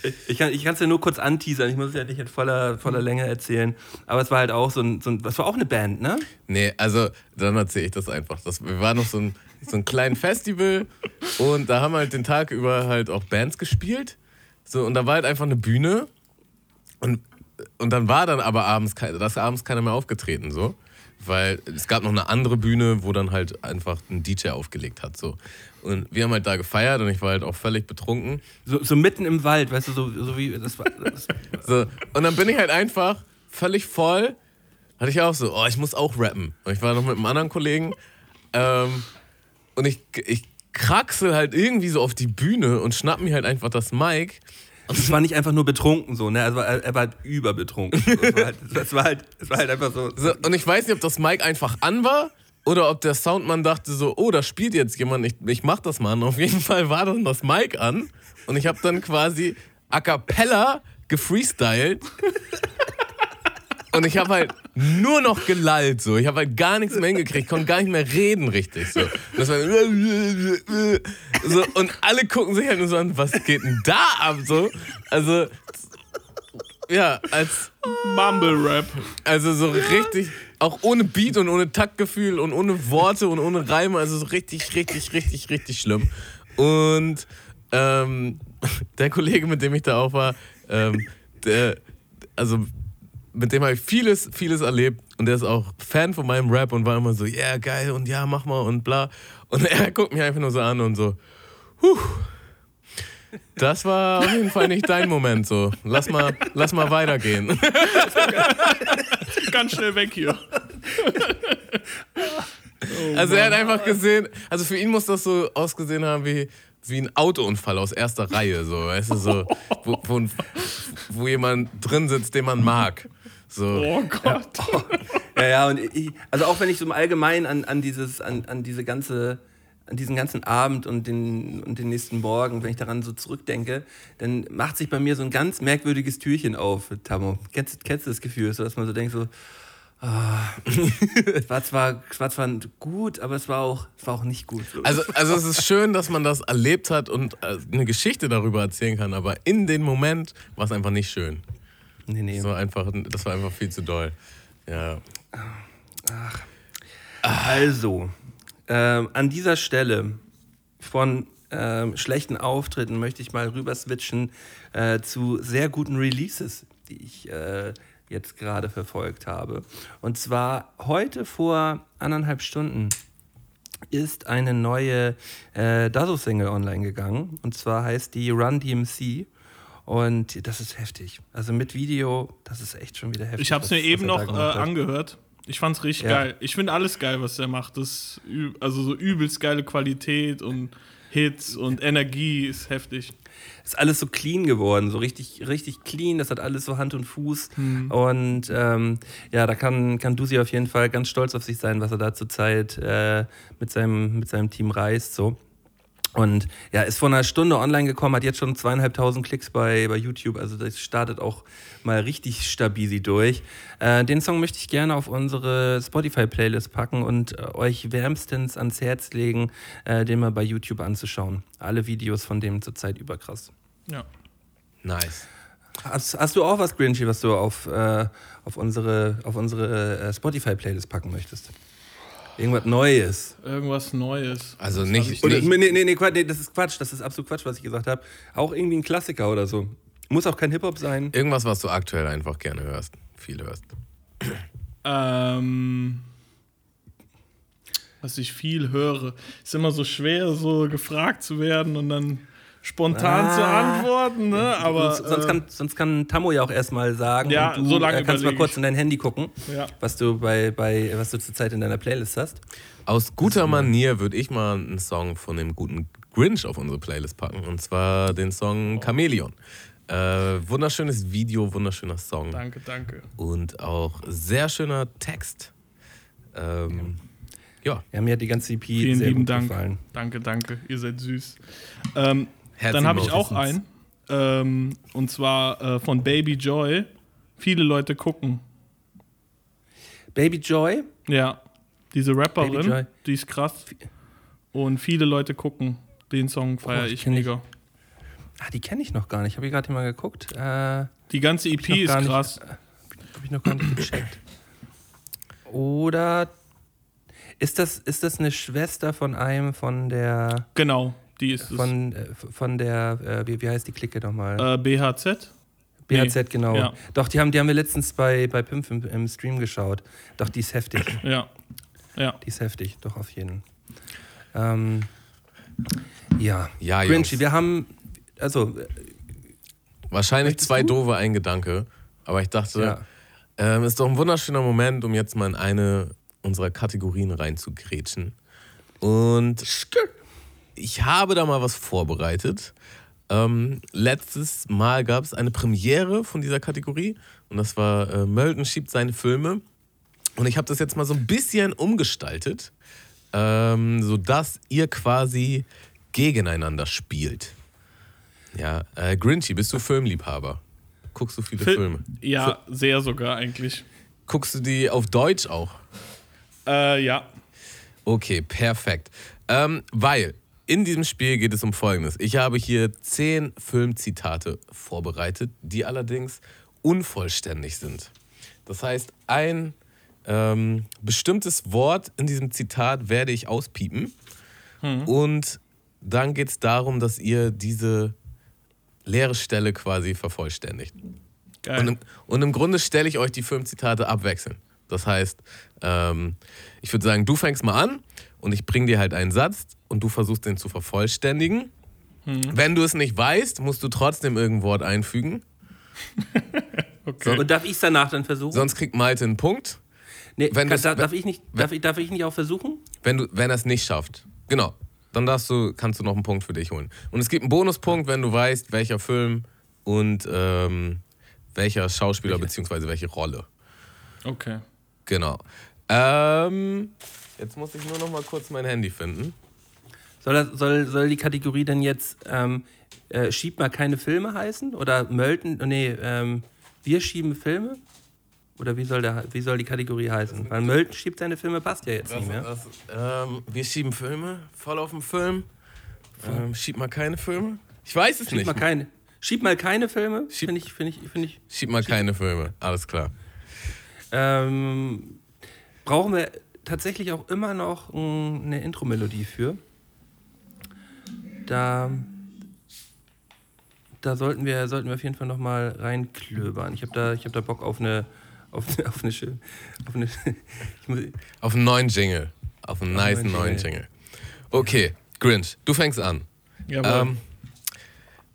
ich- ich kann es ja nur kurz anteasern, ich muss es ja nicht in voller, voller Länge erzählen. Aber es war halt auch so ein, so ein. Das war auch eine Band, ne? Nee, also dann erzähle ich das einfach. Das, wir waren noch so ein, so ein kleines Festival und da haben halt den Tag über halt auch Bands gespielt. So, und da war halt einfach eine Bühne und, und dann war dann aber abends, kei- da ist abends keiner mehr aufgetreten, so. Weil es gab noch eine andere Bühne, wo dann halt einfach ein DJ aufgelegt hat, so. Und wir haben halt da gefeiert und ich war halt auch völlig betrunken. So, so mitten im Wald, weißt du, so, so wie das war. Das, So, und dann bin ich halt einfach völlig voll. Hatte ich auch so, oh, ich muss auch rappen. Und ich war noch mit einem anderen Kollegen. Ähm, und ich, ich kraxel halt irgendwie so auf die Bühne und schnapp mir halt einfach das Mic. das war nicht einfach nur betrunken so, ne? Also er, er war halt überbetrunken. So. Es, war halt, es, war halt, es war halt einfach so. So, und ich weiß nicht, ob das Mic einfach an war oder ob der Soundmann dachte so, oh, da spielt jetzt jemand, ich, ich mach das mal an. Auf jeden Fall war dann das Mic an und ich habe dann quasi a cappella gefreestylt. Und ich habe halt nur noch gelallt, so. Ich habe halt gar nichts mehr hingekriegt, konnte gar nicht mehr reden richtig, so. Und, das war so. und alle gucken sich halt nur so an, was geht denn da ab, so. Also, ja, als, Mumble Rap. also so richtig, auch ohne Beat und ohne Taktgefühl und ohne Worte und ohne Reime, also so richtig, richtig, richtig, richtig schlimm. Und ähm, der Kollege, mit dem ich da auch war, ähm, der, also mit dem habe ich vieles, vieles erlebt und der ist auch Fan von meinem Rap und war immer so, ja, yeah, geil und ja, mach mal und bla. Und er guckt mich einfach nur so an und so, huh. Das war auf jeden Fall nicht dein Moment so. Lass mal, lass mal weitergehen. Ganz schnell weg hier. Also er hat einfach gesehen, also für ihn muss das so ausgesehen haben wie, wie ein Autounfall aus erster Reihe, so, weißt du, so, wo, wo, wo jemand drin sitzt, den man mag. So. Oh Gott. Ja, ja, und ich, also auch wenn ich so im Allgemeinen an, an dieses, an, an diese ganze, an diesen ganzen Abend und den, und den nächsten Morgen, wenn ich daran so zurückdenke, dann macht sich bei mir so ein ganz merkwürdiges Türchen auf, Tammo. Kennst, kennst du das Gefühl, so, dass man so denkt, so, ah, es, war zwar, es war zwar gut, aber es war auch, es war auch nicht gut. So. Also, also es ist schön, dass man das erlebt hat und äh, eine Geschichte darüber erzählen kann, aber in dem Moment war es einfach nicht schön. Nee, nee. Das war einfach, das war einfach viel zu doll. Ja. Also, ähm, an dieser Stelle von ähm, schlechten Auftritten möchte ich mal rüber switchen äh, zu sehr guten Releases, die ich äh, jetzt gerade verfolgt habe. Und zwar heute vor anderthalb Stunden ist eine neue äh, Dazzle-Single online gegangen. Und zwar heißt die Run DMC. Und das ist heftig. Also mit Video, das ist echt schon wieder heftig. Ich habe es mir eben er noch äh, angehört. Ich fand's richtig Ja. geil. Ich finde alles geil, was der macht. Das also so übelst geile Qualität und Hits und Energie ist heftig. ist alles so clean geworden, so richtig, richtig clean. Das hat alles so Hand und Fuß. Und ähm, ja, da kann, kann Dusi auf jeden Fall ganz stolz auf sich sein, was er da zurzeit äh, mit, seinem, mit seinem Team reißt. So. Und ja, ist vor einer Stunde online gekommen, hat jetzt schon zweieinhalbtausend Klicks bei, bei YouTube. Also das startet auch mal richtig stabil durch. Äh, den Song möchte ich gerne auf unsere Spotify-Playlist packen und äh, euch wärmstens ans Herz legen, äh, den mal bei YouTube anzuschauen. Alle Videos von dem zurzeit überkrass. Ja. Nice. Hast, hast du auch was, Grinchy, was du auf, äh, auf unsere, auf unsere äh, Spotify-Playlist packen möchtest? Irgendwas Neues. Irgendwas Neues. Also nicht- Oder, nee, nee, nee, Quatsch, nee, das ist Quatsch, das ist absolut Quatsch, was ich gesagt habe. Auch irgendwie ein Klassiker oder so. Muss auch kein Hip-Hop sein. Irgendwas, was du aktuell einfach gerne hörst. Viel hörst. Ähm, was ich viel höre. Ist immer so schwer, so gefragt zu werden und dann spontan Ah. zu antworten, ne? Aber sonst, sonst, äh, kann, sonst kann Tammo ja auch erstmal sagen. Ja, und du so lange äh, kannst mal überleg kurz in dein Handy gucken, Ja. was du bei, bei was du zurzeit in deiner Playlist hast. Aus guter Manier würde ich mal einen Song von dem guten Grinch auf unsere Playlist packen. Und zwar den Song Chameleon. Äh, wunderschönes Video, wunderschöner Song. danke, danke. Und auch sehr schöner Text. Ähm, ja, Ja, mir hat die ganze EP Vielen sehr lieben gut Dank. gefallen. Danke, danke. Ihr seid süß. Ähm, Herz dann habe ich auch einen. Ähm, und zwar äh, von Baby Joy. Viele Leute gucken. Baby Joy, Ja, diese Baby Rapperin, Joy. die ist krass. Und viele Leute gucken. Den Song feiere Oh, ich ich mega. ah, die kenne ich noch gar nicht. Habe ich gerade mal geguckt. Äh, Habe Die ganze EP ist gar nicht- krass. ich noch gar nicht gecheckt. Oder ist das, ist das eine Schwester von einem von der Genau, die ist von, äh, von der, äh, wie, wie heißt die Clique nochmal? äh, BHZ? BHZ, genau. ja. Doch, die haben, die haben wir letztens bei, bei Pimp im, im Stream geschaut. Doch, die ist heftig. Ja. Ja. Die ist heftig, doch auf jeden. Ähm, Ja. Ja, Grinchy, Jungs. wir haben, also, Wahrscheinlich Möchtest zwei du? doofe ein Gedanke, aber ich dachte, ja. ähm, ist doch ein wunderschöner Moment, um jetzt mal in eine unserer Kategorien reinzugrätschen. Und ich habe da mal was vorbereitet. Ähm, letztes Mal gab es eine Premiere von dieser Kategorie und das war äh, Mölden schiebt seine Filme. Und ich habe das jetzt mal so ein bisschen umgestaltet, ähm, sodass ihr quasi gegeneinander spielt. Ja, äh, Grinchy, bist du Filmliebhaber? Guckst du viele Fil- Filme? Ja, sehr sogar eigentlich. Guckst du die auf Deutsch auch? Äh, ja. Okay, perfekt. Ähm, weil in diesem Spiel geht es um Folgendes. Ich habe hier zehn Filmzitate vorbereitet, die allerdings unvollständig sind. Das heißt, ein ähm, bestimmtes Wort in diesem Zitat werde ich auspiepen. Und dann geht es darum, dass ihr diese leere Stelle quasi vervollständigt. Geil. Und im, und im Grunde stelle ich euch die fünf Zitate abwechselnd. Das heißt, ähm, ich würde sagen, du fängst mal an und ich bringe dir halt einen Satz und du versuchst den zu vervollständigen. Wenn du es nicht weißt, musst du trotzdem irgendein Wort einfügen. okay. Und darf ich es danach dann versuchen? Sonst kriegt Malte einen Punkt. nee, wenn kann, darf, darf, ich nicht, darf, ich, darf ich nicht auch versuchen? Wenn, du, wenn er es nicht schafft. Genau. Dann darfst du, kannst du noch einen Punkt für dich holen. Und es gibt einen Bonuspunkt, wenn du weißt, welcher Film und ähm, welcher Schauspieler bzw. welche Rolle. okay. Genau. Ähm, jetzt muss ich nur noch mal kurz mein Handy finden. Soll, das, soll, soll die Kategorie denn jetzt ähm, äh, Schieb mal keine Filme heißen? Oder Mölten, nee, ähm, wir schieben Filme? Oder wie soll, der, wie soll die Kategorie heißen? Weil Mölten schiebt seine Filme, passt ja jetzt nicht mehr. Das, ähm, wir schieben Filme, voll auf den Film. Ähm, schieb mal keine Filme. Ich weiß es Schieb nicht. mal keine, schieb mal keine Filme, Schieb- finde ich, finde ich, finde ich. Schieb mal keine Filme. Alles klar. Ähm, brauchen wir tatsächlich auch immer noch eine Intro-Melodie für. Da, da sollten, wir, sollten wir auf jeden Fall noch mal reinklöbern. Ich habe da, ich hab da Bock auf eine, auf, eine- auf eine schöne. Auf eine, ich muss, Auf einen neuen Jingle. Auf einen nice neuen Jingle. Jingle. Okay, Grinch, du fängst an. Jawohl. Ähm,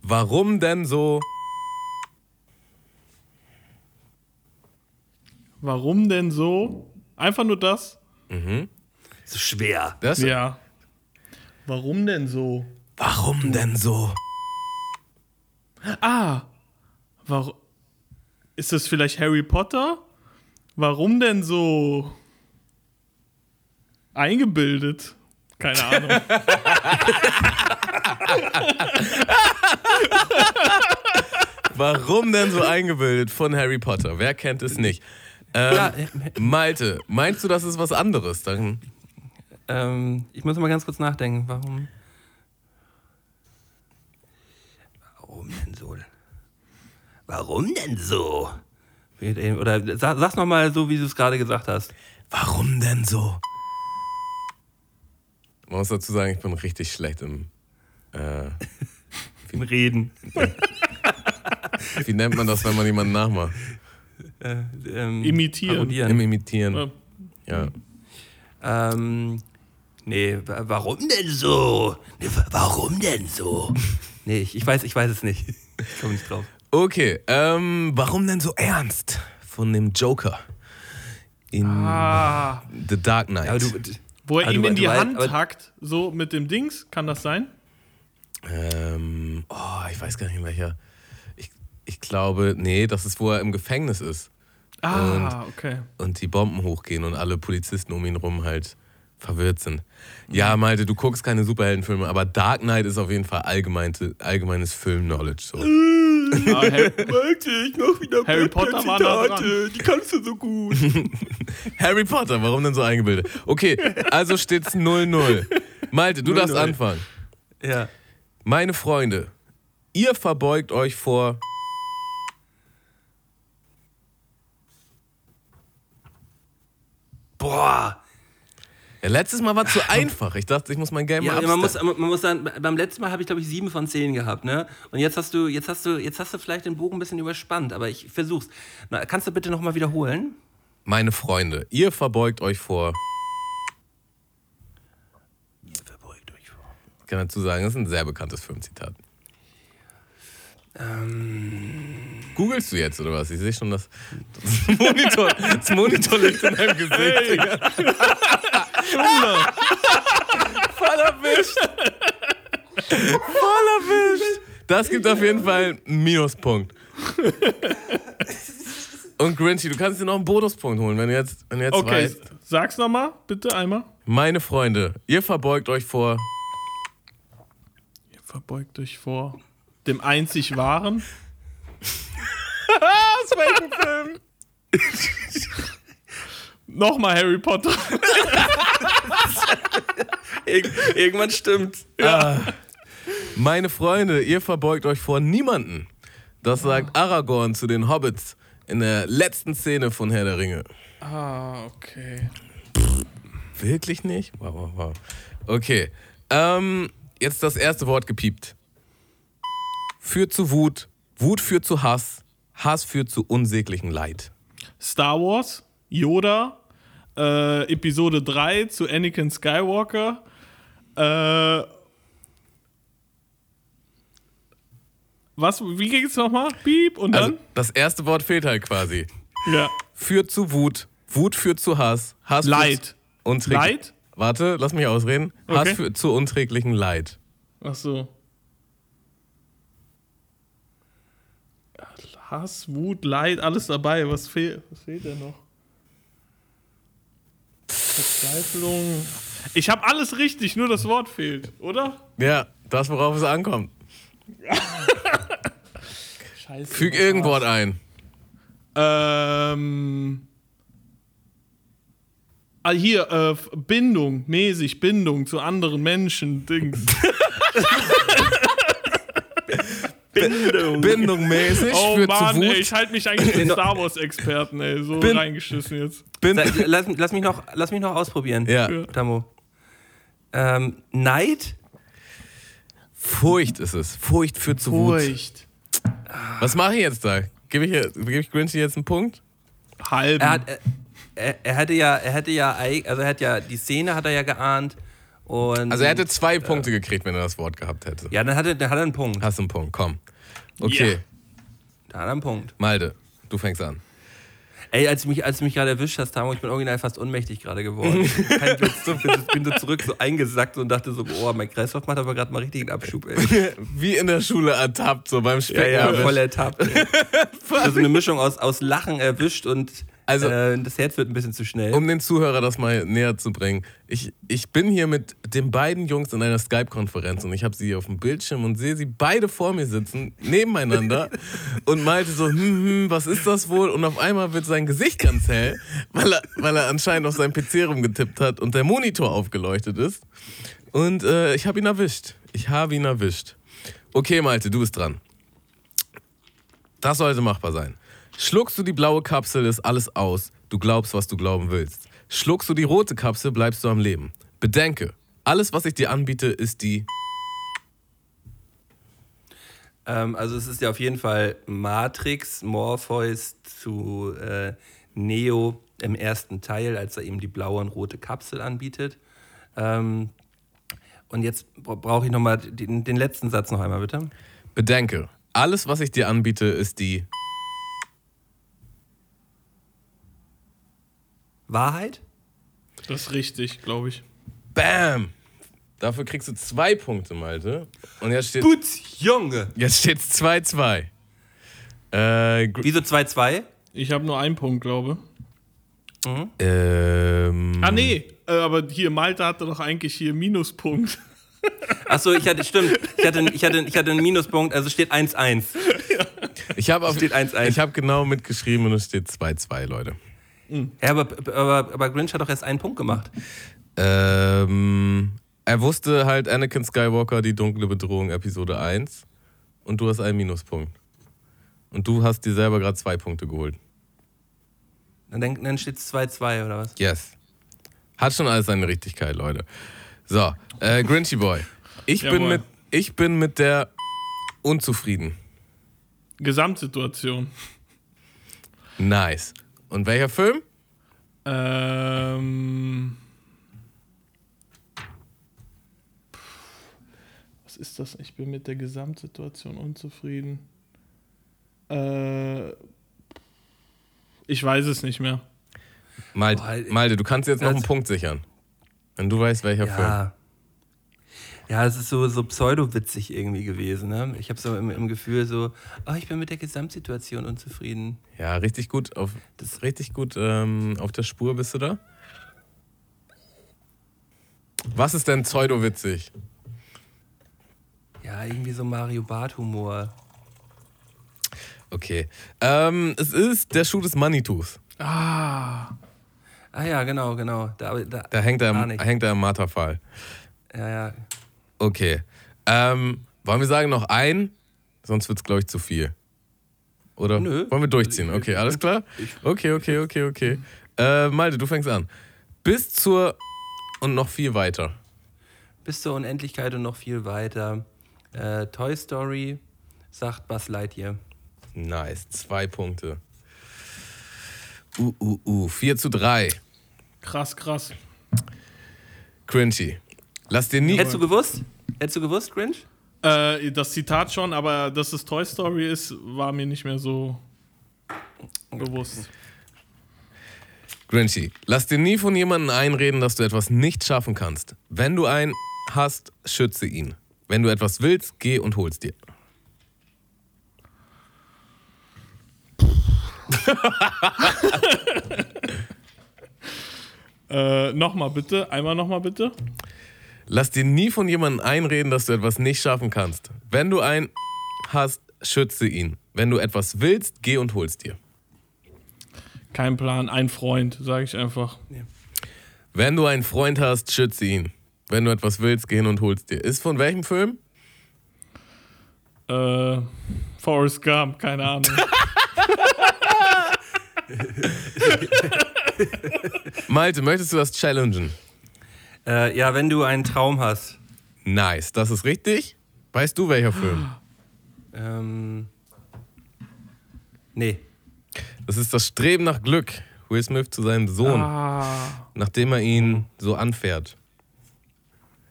warum denn so? Warum denn so? Einfach nur das? So schwer. Das? Ja. Warum denn so? Warum denn so? Ah. Warum? Ist das vielleicht Harry Potter? Warum denn so eingebildet? Keine Ahnung. Warum denn so eingebildet von Harry Potter? Wer kennt es nicht? Ähm, Ja, äh, Malte, meinst du, das ist was anderes? Dann ähm, ich muss mal ganz kurz nachdenken. Warum? Warum denn so? Warum denn so? Oder sag, sag's noch mal so, wie du es gerade gesagt hast. Warum denn so? Man muss dazu sagen, ich bin richtig schlecht im. Äh, Im Reden. wie nennt man das, wenn man jemanden nachmacht? Äh, ähm, Imitieren. Parodieren. Im Imitieren. Ja. Ja. Ähm, nee, wa- warum denn so? Warum denn so? nee, ich, ich, weiß, ich weiß es nicht. Ich komme nicht drauf. Okay, ähm, warum denn so ernst? Von dem Joker. In Ah. The Dark Knight. Aber du, Wo er Ah, ihm du- in die weißt- Hand aber- hackt, so mit dem Dings, kann das sein? ähm, oh, ich weiß gar nicht in welcher. Ich, ich glaube, nee, das ist, wo er im Gefängnis ist. Ah, okay. und die Bomben hochgehen und alle Polizisten um ihn rum halt verwirrt sind. Ja, Malte, du guckst keine Superheldenfilme, aber Dark Knight ist auf jeden Fall allgemeinte, allgemeines Film-Knowledge. So. Harry, Malte, ich mach wieder Harry Potter war nah dran. die kannst du so gut. Harry Potter, warum denn so eingebildet? Okay, also steht's 0-0. Malte, du darfst 0-0. anfangen. ja. Meine Freunde, ihr verbeugt euch vor. Boah. Ja, letztes Mal war zu einfach. Ich dachte, ich muss mein Game Ja, mal man muss, man muss sagen, beim letzten Mal habe ich, glaube ich, sieben von zehn gehabt, ne? Und jetzt hast du, jetzt hast du, jetzt hast du vielleicht den Bogen ein bisschen überspannt, aber ich versuch's. Na, kannst du bitte nochmal wiederholen? Meine Freunde, ihr verbeugt euch vor. Verbeugt euch vor. kann dazu sagen, das ist ein sehr bekanntes Filmzitat. Ähm, Googlest du jetzt oder was? Ich sehe schon das, das Monitor, das Monitorlicht in deinem Gesicht. Digga. Voll erwischt. Voll erwischt. Das gibt auf jeden Fall einen Minuspunkt. Und Grinchy, du kannst dir noch einen Bonuspunkt holen, wenn du jetzt, wenn du jetzt Okay, weißt. sag's nochmal, bitte einmal. Meine Freunde, ihr verbeugt euch vor. Ihr verbeugt euch vor dem einzig wahren. Aus welchem Film? Nochmal Harry Potter. irg irgendwann stimmt. Meine Freunde, ihr verbeugt euch vor niemanden. Das sagt Aragorn zu den Hobbits in der letzten Szene von Herr der Ringe. Ah, okay. Wirklich nicht? Wow, wow, wow. Okay. Ähm, jetzt das erste Wort gepiept. Führt zu Wut, Wut führt zu Hass, Hass führt zu unsäglichem Leid. Star Wars, Yoda, äh, Episode 3 zu Anakin Skywalker. Äh, was, wie ging es nochmal? Piep und Also dann? das erste Wort fehlt halt quasi. ja. Führt zu Wut, Wut führt zu Hass, Hass Leid. führt zu Leid? Warte, lass mich ausreden. Hass Okay. führt zu unträglichem Leid. Ach so. Hass, Wut, Leid, alles dabei. Was, fehl, was fehlt denn noch? Verzweiflung. Ich habe alles richtig, nur das Wort fehlt, oder? Ja, das, worauf es ankommt. Scheiße. Füg irgendein Wort ein. Ähm. Ah, hier, äh, Bindung, mäßig, Bindung zu anderen Menschen, Dings. Bindung. Bindungmäßig Oh führt Mann, zu Wut. ey, ich halte mich eigentlich für Star Wars-Experten, ey, so Bin- reingeschissen jetzt. Bin- Lass, lass, mich noch, lass mich noch ausprobieren. ja. Tamo. Ähm, Neid? Furcht ist es. Furcht führt zu Wut. Furcht. Was mache ich jetzt da? Gebe ich, gebe ich Grinchy jetzt einen Punkt? Halben. Er, er, er, hätte ja, er hätte ja, also er hat ja, die Szene hat er ja geahnt. Und, Also er hätte zwei Punkte gekriegt, wenn er das Wort gehabt hätte. Ja, dann hat er, dann hat er einen Punkt. Hast einen Punkt, komm. Okay, Ja. Dann hat er einen Punkt. Malte, du fängst an. Ey, als du mich, als du mich gerade erwischt hast, Tamo, ich bin original fast ohnmächtig gerade geworden. Kein Witz, so, ich bin so zurück, so eingesackt und dachte so, oh, mein Kreislauf macht aber gerade mal richtig einen Abschub, ey. Wie in der Schule ertappt, so beim Ja, Specken. ja, erwischt. voll ertappt. ey. Also eine Mischung aus, aus Lachen erwischt und Also- äh, das Herz wird ein bisschen zu schnell. Um den Zuhörer das mal näher zu bringen. Ich, ich bin hier mit den beiden Jungs in einer Skype-Konferenz und ich habe sie auf dem Bildschirm und sehe sie beide vor mir sitzen, nebeneinander und Malte so, hm, hm, was ist das wohl? Und auf einmal wird sein Gesicht ganz hell, weil er, weil er anscheinend auf seinem PC rumgetippt hat und der Monitor aufgeleuchtet ist. Und äh, ich habe ihn erwischt. Ich habe ihn erwischt. Okay, Malte, du bist dran. Das sollte machbar sein. Schluckst du die blaue Kapsel, ist alles aus. Du glaubst, was du glauben willst. Schluckst du die rote Kapsel, bleibst du am Leben. Bedenke, alles, was ich dir anbiete, ist die. Ähm, also es ist ja auf jeden Fall Matrix, Morpheus zu äh, Neo im ersten Teil, als er ihm die blaue und rote Kapsel anbietet. Ähm, und jetzt bra- brauche ich nochmal den, den letzten Satz noch einmal, bitte. Bedenke, alles, was ich dir anbiete, ist die. Wahrheit? Das ist richtig, glaube ich. Bam! Dafür kriegst du zwei Punkte, Malte. Und jetzt steht Putz, Junge! jetzt steht's 2-2. Äh, Wieso 2-2? Ich habe nur einen Punkt, glaube. ähm, Ah, nee, äh, aber hier, Malte hatte doch eigentlich hier Minuspunkt. Achso, ich hatte, stimmt. Ich hatte, ich, hatte, ich hatte einen Minuspunkt, also steht 1-1. ich habe Steht 1-1. ich hab genau mitgeschrieben und es steht 2-2, Leute. Ja, aber, aber, aber Grinch hat doch erst einen Punkt gemacht. Ähm, er wusste halt Anakin Skywalker, die dunkle Bedrohung, Episode 1. Und du hast einen Minuspunkt. Und du hast dir selber gerade zwei Punkte geholt. Dann, denk- dann steht es 2-2 oder was? Yes. Hat schon alles seine Richtigkeit, Leute. So, äh, Grinchy Boy. Ich bin, Jawohl. mit, ich bin mit der unzufrieden. Gesamtsituation. Nice. Und welcher Film? Ähm. Was ist das? Ich bin mit der Gesamtsituation unzufrieden. Äh, ich weiß es nicht mehr. Malte, Malte, du kannst jetzt noch einen Punkt sichern. Wenn du weißt, welcher Film. Ja. Es ist so, so pseudo-witzig irgendwie gewesen. Ne? Ich habe so im, im Gefühl so, oh, ich bin mit der Gesamtsituation unzufrieden. Ja, richtig gut auf, das richtig gut ähm, auf der Spur bist du da. Was ist denn pseudo-witzig? Ja, irgendwie so Mario Bart-Humor. Okay. Ähm, es ist der Schuh des Manitous. Ah, Ah ja, genau, genau. Da, da, Da hängt er, im- nicht. hängt er im Marterpfahl. ja, ja. Okay. Ähm, wollen wir sagen noch ein? Sonst wird es, glaube ich, zu viel. Oder Nö. wollen wir durchziehen? Okay, alles klar? Okay, okay, okay, okay. Äh, Malte, du fängst an. Bis zur und noch viel weiter. Bis zur Unendlichkeit und noch viel weiter. Äh, Toy Story sagt Buzz Lightyear. Nice. Zwei Punkte. Uh, uh, uh. 4 zu 3. krass, krass. Cringy. Lass dir nie. Hättest du gewusst? Hättest du gewusst, Grinch? Äh, das Zitat schon, aber dass es Toy Story ist, war mir nicht mehr so bewusst. Grinchy, lass dir nie von jemandem einreden, dass du etwas nicht schaffen kannst. Wenn du einen hast, schütze ihn. Wenn du etwas willst, geh und hol's dir. Äh, nochmal bitte, einmal nochmal bitte. Lass dir nie von jemandem einreden, dass du etwas nicht schaffen kannst. Wenn du einen hast, schütze ihn. Wenn du etwas willst, geh und hol's dir. Kein Plan, ein Freund, sage ich einfach. Wenn du einen Freund hast, schütze ihn. Wenn du etwas willst, geh hin und hol's dir. Ist von welchem Film? Äh, Forrest Gump, keine Ahnung. Malte, möchtest du das challengen? Äh, ja, wenn du einen Traum hast. Nice, das ist richtig. Weißt du, welcher Film? Ähm, nee. Das ist das Streben nach Glück. Will Smith zu seinem Sohn, ah, nachdem er ihn so anfährt.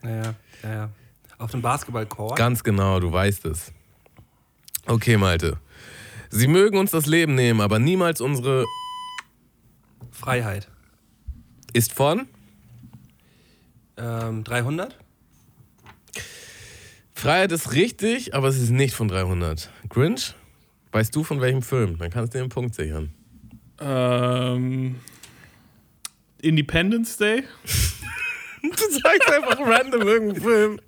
Naja, ja, ja. Auf dem Basketballcourt. Ganz genau, du weißt es. Okay, Malte. Sie mögen uns das Leben nehmen, aber niemals unsere Freiheit. ist von. Ähm, 300? Freiheit ist richtig, aber es ist nicht von 300. Grinch? Weißt du von welchem Film? Dann kannst du dir einen Punkt sichern. ähm, Independence Day? Du sagst einfach random irgendeinen Film.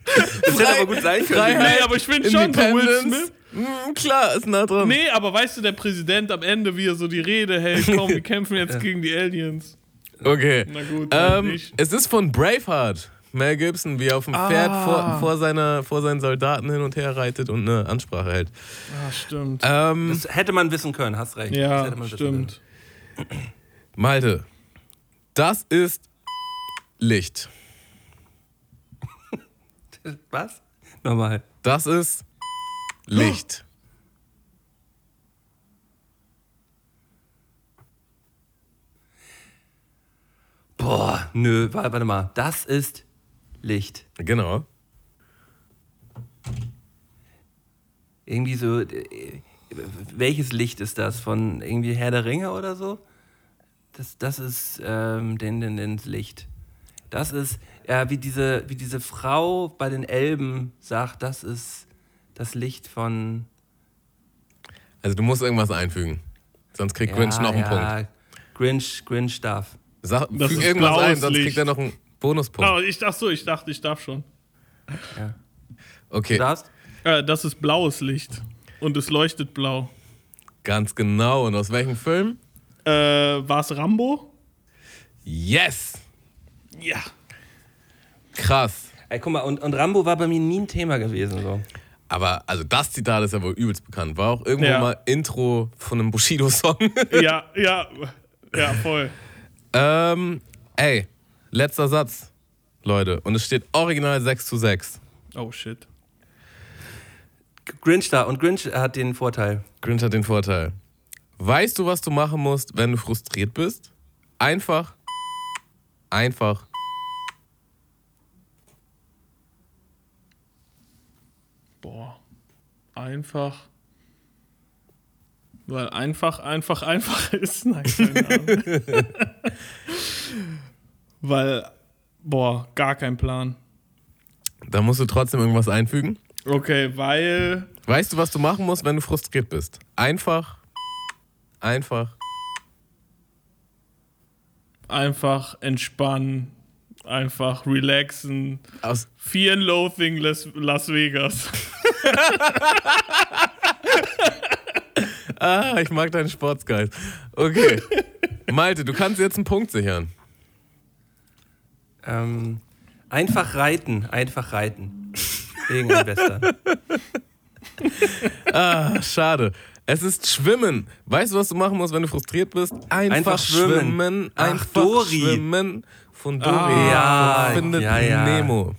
Das hätte aber gut sein können. Freiheit, Nee, aber ich finde schon so Will Independence. Smith. Mm, klar, ist nah dran. Nee, aber weißt du, der Präsident am Ende, wie er so die Rede hält, komm, wir kämpfen jetzt gegen die Aliens. Okay. Na gut, Ähm, nicht. es ist von Braveheart. Mel Gibson, wie er auf dem Pferd Ah. vor, vor, seiner, vor seinen Soldaten hin und her reitet und eine Ansprache hält. Ah, stimmt. Ähm, Das hätte man wissen können, hast recht. das ja, hätte man wissen stimmt. Malte, das ist Licht. Was? Nochmal. Das ist Licht. Boah, nö, wa- warte mal. Das ist Licht. Genau. Irgendwie so. äh, Welches Licht ist das? Von irgendwie Herr der Ringe oder so? Das, das ist ähm, den, den, den Licht. Das ist, ja, wie diese, wie diese Frau bei den Elben sagt, das ist das Licht von. Also du musst irgendwas einfügen. Sonst kriegt Grinch noch einen Punkt. Grinch, Grinch darf. Sag, Das füg irgendwas blaues ein, sonst Licht. kriegt er noch einen Bonuspunkt. Ah, ich dachte so, ich dachte, ich darf schon. Du Okay, darfst? Äh, das ist blaues Licht. Und es leuchtet blau. ganz genau. Und aus welchem Film? Äh, war es Rambo? Yes! Ja. Krass. Ey, guck mal, und, und Rambo war bei mir nie ein Thema gewesen. So. Aber also das Zitat ist ja wohl übelst bekannt. War auch irgendwo Ja. mal Intro von einem Bushido-Song. Ja, ja, ja, voll. Ähm, ey, letzter Satz, Leute. Und es steht original 6 zu 6. Oh shit. Grinch da. Und Grinch hat den Vorteil. Grinch hat den Vorteil. Weißt du, was du machen musst, wenn du frustriert bist? Einfach, einfach Boah. Einfach. Weil einfach, einfach, einfach ist. Nein, keine Ahnung. Weil, boah, gar kein Plan. Da musst du trotzdem irgendwas einfügen. Okay, weil. Weißt du, was du machen musst, wenn du frustriert bist? Einfach, einfach. Einfach entspannen, einfach relaxen. Aus, Fear and Loathing Las, Las Vegas. ah, ich mag deinen Sportsgeist. Okay. Malte, du kannst jetzt einen Punkt sichern. Ähm, einfach reiten, einfach reiten. Wegen ein Western. Ah, schade. Es ist Schwimmen. Weißt du, was du machen musst, wenn du frustriert bist? Einfach, Einfach schwimmen. schwimmen. Ach, Einfach Dori. schwimmen. Von Dori. Ah, von Findet ja, ja. Nemo.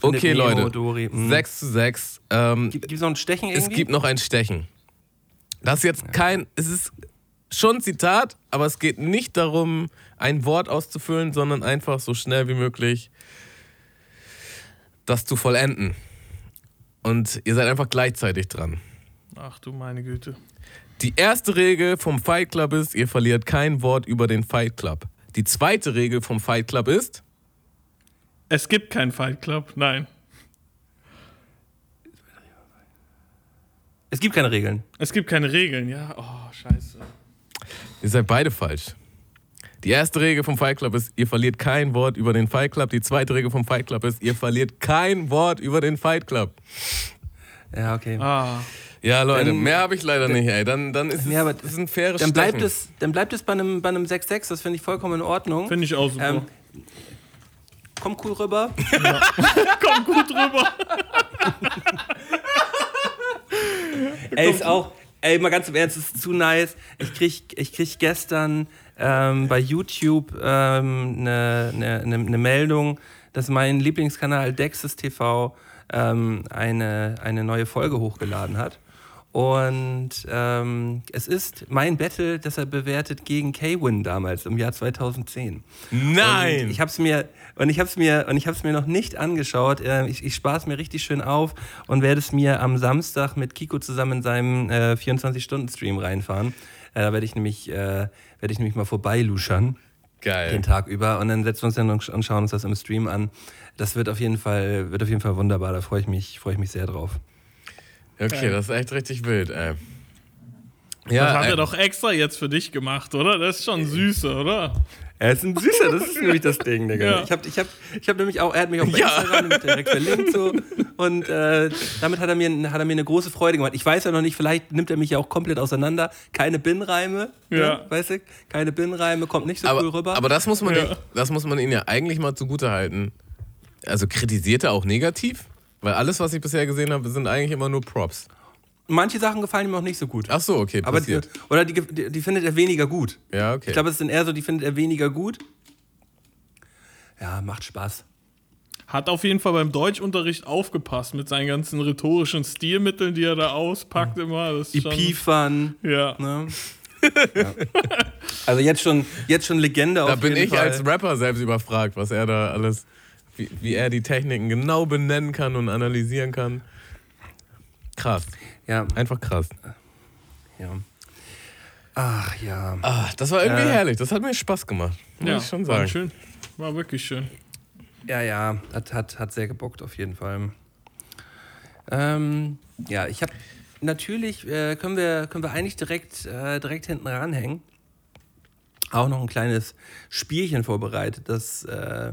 Findet Okay, Nemo, Leute. Dori, mm. 6 zu 6. Ähm, Gibt es noch ein Stechen irgendwie? es gibt noch ein Stechen. Das ist jetzt kein. Es ist schon ein Zitat, aber es geht nicht darum, ein Wort auszufüllen, sondern einfach so schnell wie möglich das zu vollenden. Und ihr seid einfach gleichzeitig dran. Ach du meine Güte. Die erste Regel vom Fight Club ist, ihr verliert kein Wort über den Fight Club. Die zweite Regel vom Fight Club ist, Es gibt keinen Fight Club, nein. Es gibt keine Regeln. Es gibt keine Regeln, ja. Oh, scheiße. ihr seid beide falsch. Die erste Regel vom Fight Club ist, ihr verliert kein Wort über den Fight Club. Die zweite Regel vom Fight Club ist, ihr verliert kein Wort über den Fight Club. Ja, okay. Ah, Ja, Leute, Dann- mehr habe ich leider nicht, ey. Dann, dann ist es, Ja, aber das ist ein faires Dann bleibt, es, dann bleibt es bei einem, bei einem 6-6, das finde ich vollkommen in Ordnung. finde ich auch super. Ähm, komm cool rüber. Komm gut rüber. Ey, ist auch, ey, mal ganz im Ernst, ist zu nice. Ich krieg, ich krieg gestern ähm, bei YouTube eine ähm, ne, ne, ne, ne Meldung, dass mein Lieblingskanal Dexys TV ähm, eine, eine neue Folge hochgeladen hat. Und ähm, es ist mein Battle, das er bewertet gegen K-Win damals im Jahr 2010. Nein! Und ich habe es mir und ich habe es mir und ich habe es mir noch nicht angeschaut. Äh, Ich, ich spare es mir richtig schön auf und werde es mir am Samstag mit Kiko zusammen in seinem äh, 24-Stunden-Stream reinfahren. Äh, da werde ich nämlich äh, werde ich nämlich mal vorbeiluschern Geil. den Tag über und dann setzen wir uns dann und schauen uns das im Stream an. Das wird auf jeden Fall wird auf jeden Fall wunderbar. Da freue ich mich freue ich mich sehr drauf. Okay, das ist echt richtig wild, ey. das Ja, hat ey, er doch extra jetzt für dich gemacht, oder? Das ist schon süße, oder? Er ist ein süßer, das ist nämlich das Ding, Digga. Ja. Ich habe ich hab, ich hab nämlich auch, er hat mich auf Ja. Instagram direkt verlinkt so und äh, damit hat er, mir, hat er mir eine große Freude gemacht. Ich weiß ja noch nicht, vielleicht nimmt er mich ja auch komplett auseinander. Keine Bin-Reime, Ja. ne? weißt du? Keine Bin-Reime, kommt nicht so aber, cool rüber. aber das muss man, Ja. ihm- das muss man ihnen ja eigentlich mal zugute halten. Also kritisiert er auch negativ? Weil alles, was ich bisher gesehen habe, sind eigentlich immer nur Props. Manche Sachen gefallen ihm auch nicht so gut. Ach so, okay, aber die, passiert. oder die, die, die findet er weniger gut. ja, okay. Ich glaube, es sind eher so, die findet er weniger gut. Ja, macht Spaß. Hat auf jeden Fall beim Deutschunterricht aufgepasst mit seinen ganzen rhetorischen Stilmitteln, die er da auspackt immer. Das Epifan. ja. Ne? ja. Also jetzt schon, jetzt schon Legende da auf bin jeden ich Fall. als Rapper selbst überfragt, was er da alles, wie, wie er die Techniken genau benennen kann und analysieren kann. Krass. Ja, Einfach krass. ja. Ach ja. Ah, das war irgendwie Äh. herrlich. Das hat mir Spaß gemacht. Muss ja, ich schon war sagen. schön. War wirklich schön. Ja, ja, hat, hat, hat sehr gebockt auf jeden Fall. Ähm, ja, ich habe natürlich, äh, können, wir, können wir eigentlich direkt, äh, direkt hinten ranhängen. Auch noch ein kleines Spielchen vorbereitet, das äh,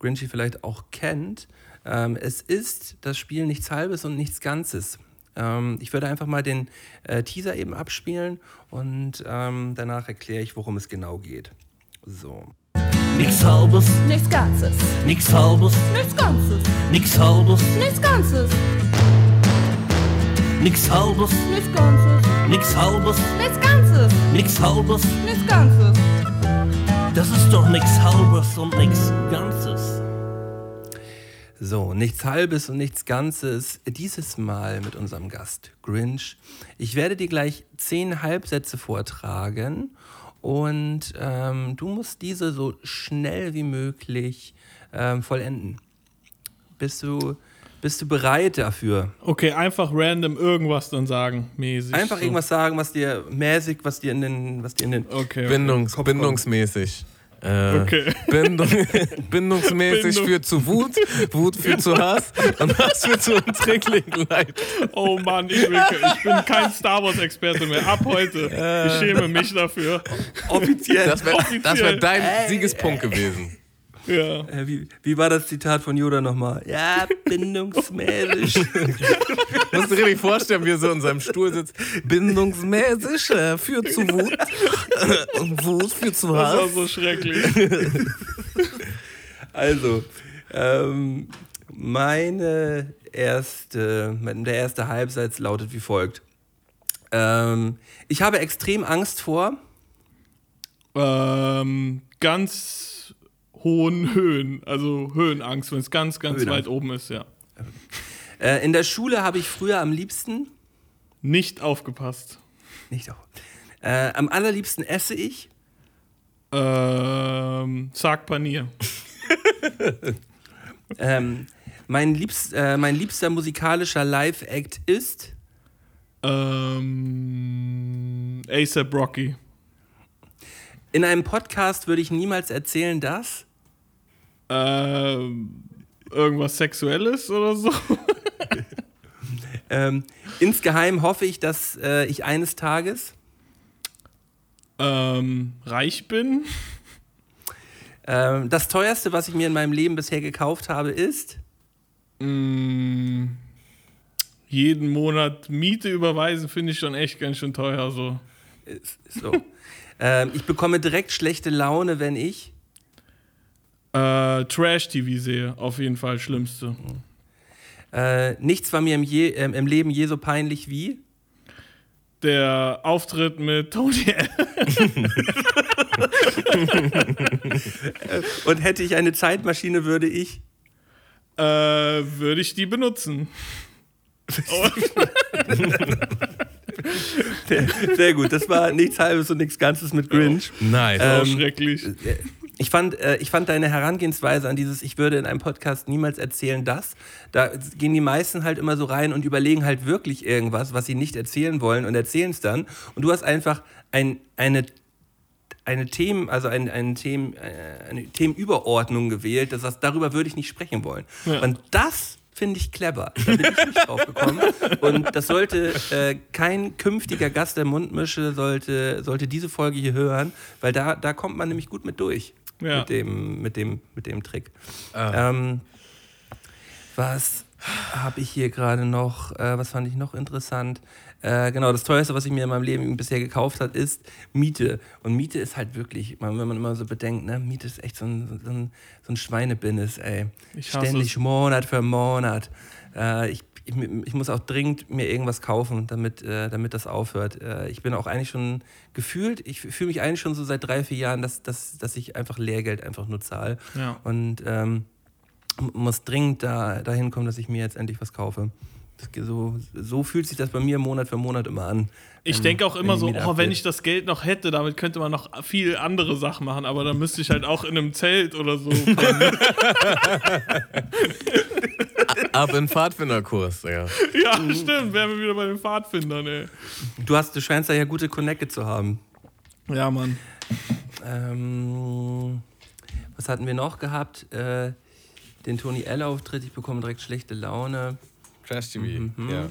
Grinchy vielleicht auch kennt. Ähm, es ist das Spiel nichts Halbes und nichts Ganzes. Ähm, ich würde einfach mal den äh, Teaser eben abspielen und ähm, danach erkläre ich, worum es genau geht. So. Nix halbes, Nichts Ganzes. nix halbes, Nichts Ganzes. nix halbes, Nichts Ganzes. nix halbes, Nichts Ganzes. nix halbes, Nichts Ganzes. nix halbes. Nichts Ganzes. Das ist doch nix halbes und nix ganzes. So, nichts Halbes und nichts Ganzes. Dieses Mal mit unserem Gast Grinch. Ich werde dir gleich zehn Halbsätze vortragen und ähm, du musst diese so schnell wie möglich ähm, vollenden. Bist du, Bist du bereit dafür? Okay, einfach random irgendwas dann sagen, mäßig. Einfach so. irgendwas sagen, was dir mäßig, was dir in den, was dir in den. Okay. Bindungs, Kopf bindungsmäßig. Äh, Okay. Bindung, bindungsmäßig Bindung. führt zu Wut, Wut führt zu Hass und Hass führt zu Unträglichkeit. Oh Mann, ich, will, ich bin kein Star Wars-Experte mehr. Ab heute. Ich schäme mich dafür. Offiziell. Das wäre wär dein Siegespunkt gewesen. Ja. Äh, wie, wie war das Zitat von Yoda nochmal? Ja, bindungsmäßig. Musst du dir richtig vorstellen, wie er so in seinem Stuhl sitzt. Bindungsmäßig äh, führt zu Wut und Wut führt zu Das war Hass. so schrecklich. Also, ähm, meine erste, der erste Halbsatz lautet wie folgt. Ähm, ich habe extrem Angst vor. ähm, ganz hohen Höhen. Also Höhenangst, wenn es ganz, ganz Höhenangst. weit oben ist, ja. Äh, in der Schule habe ich früher am liebsten. Nicht aufgepasst. Nicht auch. Äh, am allerliebsten esse ich. Ähm, Sag Panier. Ähm, mein, liebst, äh, mein liebster musikalischer Live-Act ist. Ähm, ASAP Rocky. In einem Podcast würde ich niemals erzählen, dass. Ähm, irgendwas Sexuelles oder so. Ähm, insgeheim hoffe ich, dass äh, ich eines Tages. ähm, reich bin. Ähm, das teuerste, was ich mir in meinem Leben bisher gekauft habe, ist. Mm, jeden Monat Miete überweisen finde ich schon echt ganz schön teuer. So. so. ähm, ich bekomme direkt schlechte Laune, wenn ich. Äh, Trash-TV sehe, auf jeden Fall schlimmste. Äh, nichts war mir im, je, ähm, im Leben je so peinlich wie. Der Auftritt mit Tony. Und hätte ich eine Zeitmaschine, würde ich. äh, würde ich die benutzen. Sehr gut, das war nichts Halbes und nichts Ganzes mit Grinch. Nice. Auch Ähm, schrecklich. Ich fand, äh, ich fand deine Herangehensweise an dieses, ich würde in einem Podcast niemals erzählen, das. Da gehen die meisten halt immer so rein und überlegen halt wirklich irgendwas, was sie nicht erzählen wollen und erzählen es dann. Und du hast einfach ein, eine, eine Themen, also ein, ein Themen, äh, eine Themenüberordnung gewählt, das heißt, darüber würde ich nicht sprechen wollen. Ja. Und das finde ich clever. Da bin ich nicht drauf gekommen. Und das sollte äh, kein künftiger Gast der Mundmische sollte, sollte diese Folge hier hören, weil da, da kommt man nämlich gut mit durch Ja. mit, dem, mit, dem, mit dem Trick. Ähm, was habe ich hier gerade noch? Äh, was fand ich noch interessant? Äh, genau, das teuerste, was ich mir in meinem Leben bisher gekauft habe, ist Miete. Und Miete ist halt wirklich, man- wenn man immer so bedenkt, ne, Miete ist echt so ein, so ein, so ein Schweinebinnis, ey. Ständig es. Monat für Monat. Äh, ich, ich, ich muss auch dringend mir irgendwas kaufen, damit, äh, damit das aufhört. Äh, ich bin auch eigentlich schon gefühlt, ich fühle mich eigentlich schon so seit drei, vier Jahren, dass, dass, dass ich einfach Lehrgeld einfach nur zahle. Ja. Und ähm, muss dringend da, dahin kommen, dass ich mir jetzt endlich was kaufe. Das, so, so fühlt sich das bei mir Monat für Monat immer an. Ich denke auch immer so, oh, wenn ich das Geld noch hätte, damit könnte man noch viel andere Sachen machen, aber dann müsste ich halt auch in einem Zelt oder so. Ab in Pfadfinderkurs, ja. ja, stimmt, wären wir wieder bei den Pfadfindern, ey. Du, hast, du scheinst da ja gute Connecte zu haben. Ja, Mann. Ähm, was hatten wir noch gehabt? Äh, den Tony L-Auftritt, ich bekomme direkt schlechte Laune. Trash TV, Mhm. ja.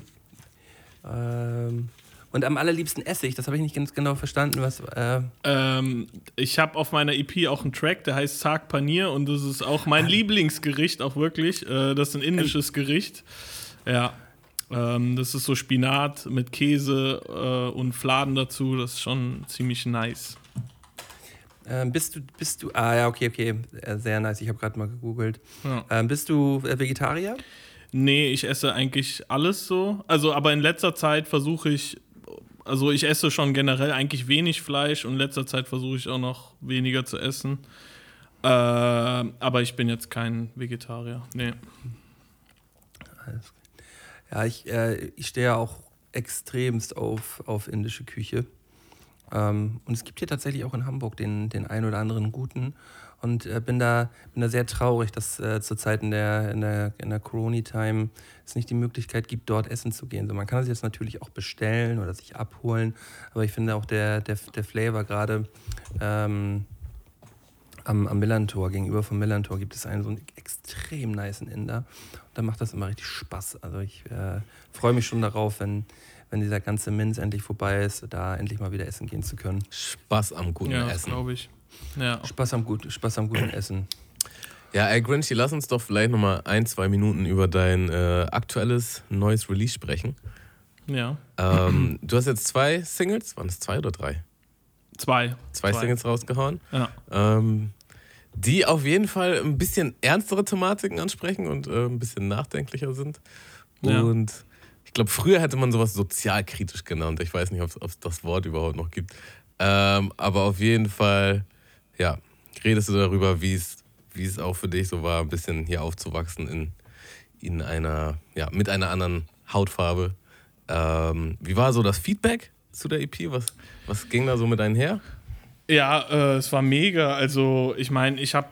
Ähm, und am allerliebsten esse ich, das habe ich nicht ganz genau verstanden. Was, äh, Ähm, ich habe auf meiner EP auch einen Track, der heißt Sag Panier und das ist auch mein Lieblingsgericht, auch wirklich. Äh, das ist ein indisches Gericht. Ja. Ähm, das ist so Spinat mit Käse äh, und Fladen dazu. Das ist schon ziemlich nice. ähm, bist du, bist du, ah ja, okay, okay, äh, sehr nice, ich habe gerade mal gegoogelt. Ja. Ähm, bist du äh, Vegetarier? Nee, ich esse eigentlich alles so. Also, aber in letzter Zeit versuche ich, also ich esse schon generell eigentlich wenig Fleisch und in letzter Zeit versuche ich auch noch weniger zu essen. Äh, aber ich bin jetzt kein Vegetarier. Nee. Ja, ich, äh, ich stehe ja auch extremst auf, auf indische Küche. Ähm, und es gibt hier tatsächlich auch in Hamburg den, den einen oder anderen guten. Und äh, bin, da, bin da sehr traurig, dass äh, zurzeit in der, in der, in der Corona-Time es nicht die Möglichkeit gibt, dort essen zu gehen. So, man kann es jetzt natürlich auch bestellen oder sich abholen, aber ich finde auch der, der, der Flavor gerade ähm, am, am Millantor, gegenüber vom Millantor, gibt es einen so einen extrem niceen Inder. Und da macht das immer richtig Spaß. Also ich äh, freue mich schon darauf, wenn, wenn dieser ganze Minz endlich vorbei ist, da endlich mal wieder essen gehen zu können. Spaß am guten Ja, Essen. glaube ich. Ja. Spaß am, gut, Spaß am guten Essen. Ja, ey Grinchy, lass uns doch vielleicht nochmal ein, zwei Minuten über dein äh, aktuelles neues Release sprechen. ja. Ähm, du hast jetzt zwei Singles, waren es zwei oder drei? Zwei. Zwei, Singles rausgehauen, Ja. ähm, die auf jeden Fall ein bisschen ernstere Thematiken ansprechen und äh, ein bisschen nachdenklicher sind. Ja. Und ich glaube, früher hätte man sowas sozialkritisch genannt. Ich weiß nicht, ob es das Wort überhaupt noch gibt. Ähm, aber auf jeden Fall, ja, redest du darüber, wie es wie es auch für dich so war, ein bisschen hier aufzuwachsen in, in einer, ja, mit einer anderen Hautfarbe. Ähm, wie war so das Feedback zu der EP? Was, was ging da so mit einher? Ja, äh, es war mega. Also, ich meine, ich habe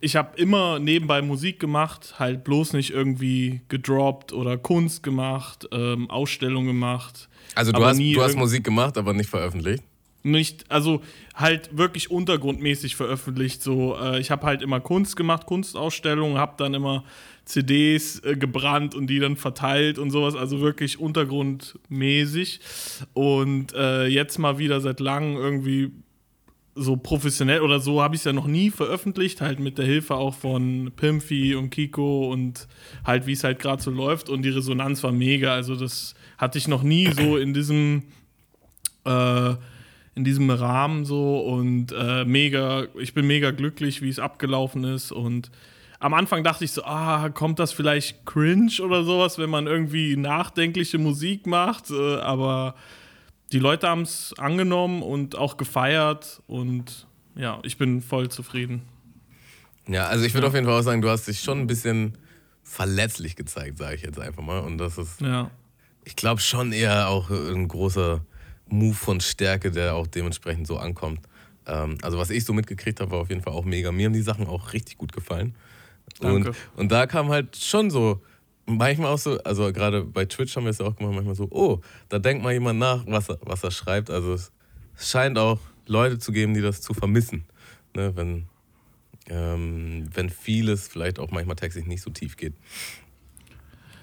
ich hab immer nebenbei Musik gemacht, halt bloß nicht irgendwie gedroppt oder Kunst gemacht, ähm, Ausstellungen gemacht. Also du hast, du hast Musik gemacht, aber nicht veröffentlicht. Nicht, also halt wirklich untergrundmäßig veröffentlicht. So, äh, ich habe halt immer Kunst gemacht, Kunstausstellungen, habe dann immer CDs äh, gebrannt und die dann verteilt und sowas. Also wirklich untergrundmäßig. Und äh, jetzt mal wieder seit langem irgendwie so professionell oder so habe ich es ja noch nie veröffentlicht, halt mit der Hilfe auch von Pimpfi und Kiko und halt wie es halt gerade so läuft und die Resonanz war mega, also das hatte ich noch nie so in diesem äh, in diesem Rahmen so und äh, mega, ich bin mega glücklich, wie es abgelaufen ist und am Anfang dachte ich so, ah, kommt das vielleicht cringe oder sowas, wenn man irgendwie nachdenkliche Musik macht, äh, aber die Leute haben es angenommen und auch gefeiert und ja, ich bin voll zufrieden. Ja, also ich würde auf jeden Fall auch sagen, du hast dich schon ein bisschen verletzlich gezeigt, sage ich jetzt einfach mal. Und das ist, Ja. ich glaube, schon eher auch ein großer Move von Stärke, der auch dementsprechend so ankommt. Ähm, also was ich so mitgekriegt habe, war auf jeden Fall auch mega. Mir haben die Sachen auch richtig gut gefallen. Danke. Und, und da kam halt schon so, manchmal auch so, also gerade bei Twitch haben wir es ja auch gemacht, manchmal so, oh, da denkt mal jemand nach, was er, was er schreibt. Also es scheint auch Leute zu geben, die das zu vermissen. Ne, wenn, ähm, wenn vieles vielleicht auch manchmal textlich nicht so tief geht.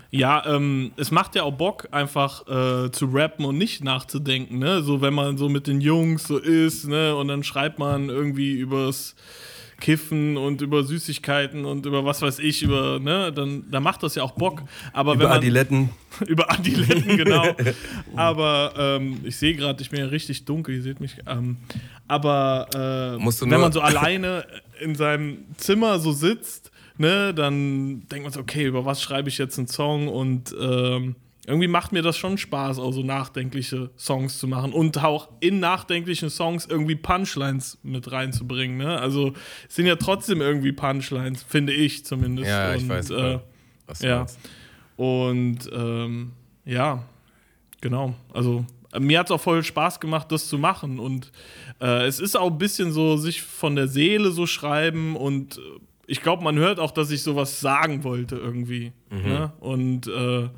Ja, ähm, es macht ja auch Bock, einfach äh, zu rappen und nicht nachzudenken, ne? So, wenn man so mit den Jungs so ist, ne? Und dann schreibt man irgendwie übers Kiffen und über Süßigkeiten und über was weiß ich, über, ne? Dann, dann macht das ja auch Bock. Aber wenn Über man, Adiletten. über Adiletten, genau. aber ähm, ich sehe gerade, ich bin ja richtig dunkel, ihr seht mich. Ähm, aber äh, wenn man so alleine in seinem Zimmer so sitzt, ne, dann denkt man so, okay, über was schreibe ich jetzt einen Song? Und ähm, irgendwie macht mir das schon Spaß, auch so nachdenkliche Songs zu machen und auch in nachdenklichen Songs irgendwie Punchlines mit reinzubringen. Ne? Also es sind ja trotzdem irgendwie Punchlines, finde ich zumindest. Ja, ich und, weiß, Äh, was ja. meinst. und ähm, ja, genau. Also äh, mir hat es auch voll Spaß gemacht, das zu machen. Und äh, es ist auch ein bisschen so, sich von der Seele so schreiben. Und äh, ich glaube, man hört auch, dass ich sowas sagen wollte irgendwie. Ne? Und äh,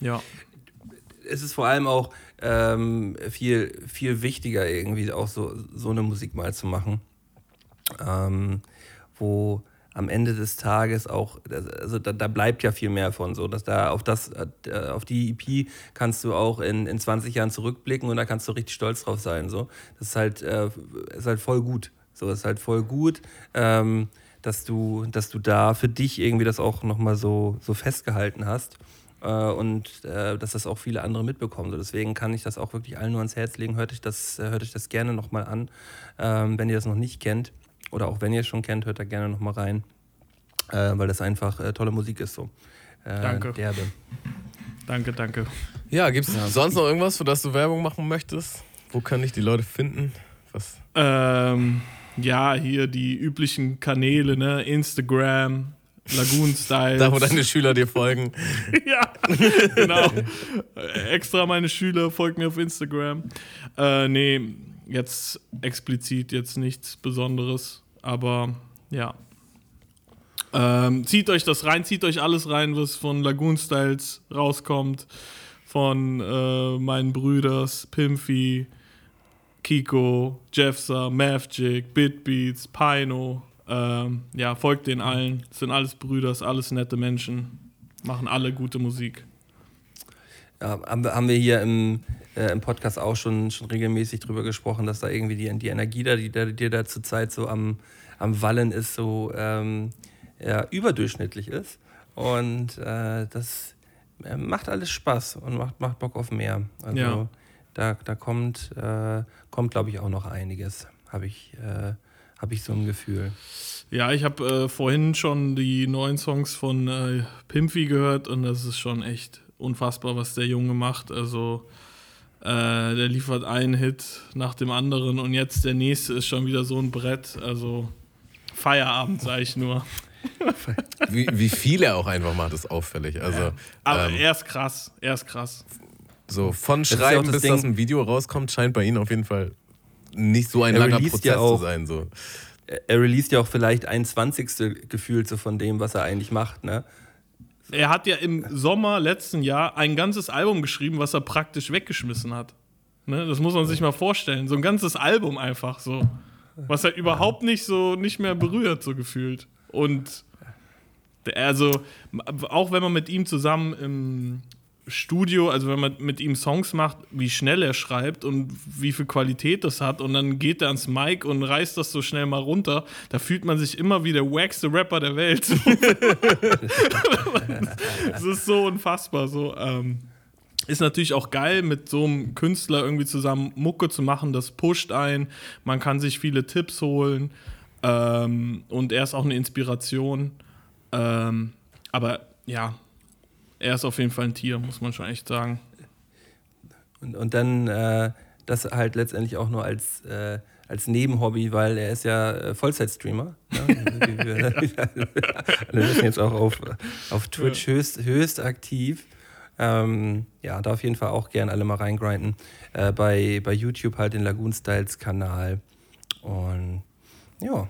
ja. es ist vor allem auch ähm, viel, viel wichtiger, irgendwie auch so, so eine Musik mal zu machen, ähm, wo am Ende des Tages auch, also da, da bleibt ja viel mehr von, so dass da auf das, äh, auf die EP kannst du auch in, in 20 Jahren zurückblicken und da kannst du richtig stolz drauf sein, so. Das ist halt, äh, ist halt voll gut, so, das ist halt voll gut, ähm, dass du, dass du da für dich irgendwie das auch nochmal so, so festgehalten hast äh, und äh, dass das auch viele andere mitbekommen. So, deswegen kann ich das auch wirklich allen nur ans Herz legen. Hört euch das, äh, hört euch das gerne nochmal an, ähm, wenn ihr das noch nicht kennt. Oder auch wenn ihr es schon kennt, hört da gerne nochmal rein, äh, weil das einfach äh, tolle Musik ist. So. Äh, Danke. Derbe. Danke, danke. Ja, gibt es sonst noch irgendwas, für das du Werbung machen möchtest? Wo kann ich die Leute finden? Was? Ähm, ja, hier die üblichen Kanäle, ne? Instagram, Lagoon Styles. Da, wo deine Schüler dir folgen. ja, genau. Äh, Extra meine Schüler folgen mir auf Instagram. Äh, nee, jetzt explizit jetzt nichts Besonderes. Aber ja. Ähm, zieht euch das rein, zieht euch alles rein, was von Lagoon Styles rauskommt. Von äh, meinen Brüders, Pimpy, Kiko, Jeffsa, Mavjig, Bitbeats, Pino. Ähm, ja, folgt den allen. Sind alles Brüder, sind alles nette Menschen. Machen alle gute Musik. Ja, haben, wir, hier im, äh, im Podcast auch schon, schon regelmäßig drüber gesprochen, dass da irgendwie die, die Energie da, die, da- die da zurzeit so am, am Wallen ist, so ähm, ja, überdurchschnittlich ist. Und äh, das äh, macht alles Spaß und macht, macht Bock auf mehr. Also Ja. da, da kommt, äh, kommt glaube ich, auch noch einiges. Habe ich, äh, hab ich so ein Gefühl. Ja, ich habe äh, vorhin schon die neuen Songs von äh, Pimpy gehört und das ist schon echt unfassbar, was der Junge macht. Also äh, der liefert einen Hit nach dem anderen und jetzt der nächste ist schon wieder so ein Brett. Also Feierabend, sage ich nur. Wie, wie viel er auch einfach macht, ist auffällig. Also Aber ähm, er ist krass, er ist krass. So von ja Schreiben auch das bis Ding- das ein Video rauskommt, scheint bei Ihnen auf jeden Fall nicht so ein Er langer Prozess ja auch- zu sein. So. Er released ja auch vielleicht ein Zwanzigstel gefühlt so von dem, was er eigentlich macht. Ne? Er hat ja im Sommer letzten Jahr ein ganzes Album geschrieben, was er praktisch weggeschmissen hat. Ne? Das muss man sich mal vorstellen. So ein ganzes Album einfach so. Was er überhaupt nicht so nicht mehr berührt, so gefühlt. Und der- also, auch wenn man mit ihm zusammen im Studio, also wenn man mit ihm Songs macht, wie schnell er schreibt und wie viel Qualität das hat und dann geht er ans Mic und reißt das so schnell mal runter, da fühlt man sich immer wie der wackste Rapper der Welt. Es ist so unfassbar. So, ähm, ist natürlich auch geil, mit so einem Künstler irgendwie zusammen Mucke zu machen. Das pusht ein. Man kann sich viele Tipps holen. Ähm, und er ist auch eine Inspiration. Ähm, aber ja, er ist auf jeden Fall ein Tier, muss man schon echt sagen. Und, und dann äh, das halt letztendlich auch nur als, äh, als Nebenhobby, weil er ist ja äh, Vollzeitstreamer. Ne? Wir sind jetzt auch auf, auf Twitch höchst, höchst aktiv. Ähm, ja, da auf jeden Fall auch gern alle mal reingrinden. Äh, bei, bei YouTube halt den Lagoon Styles Kanal. Und ja,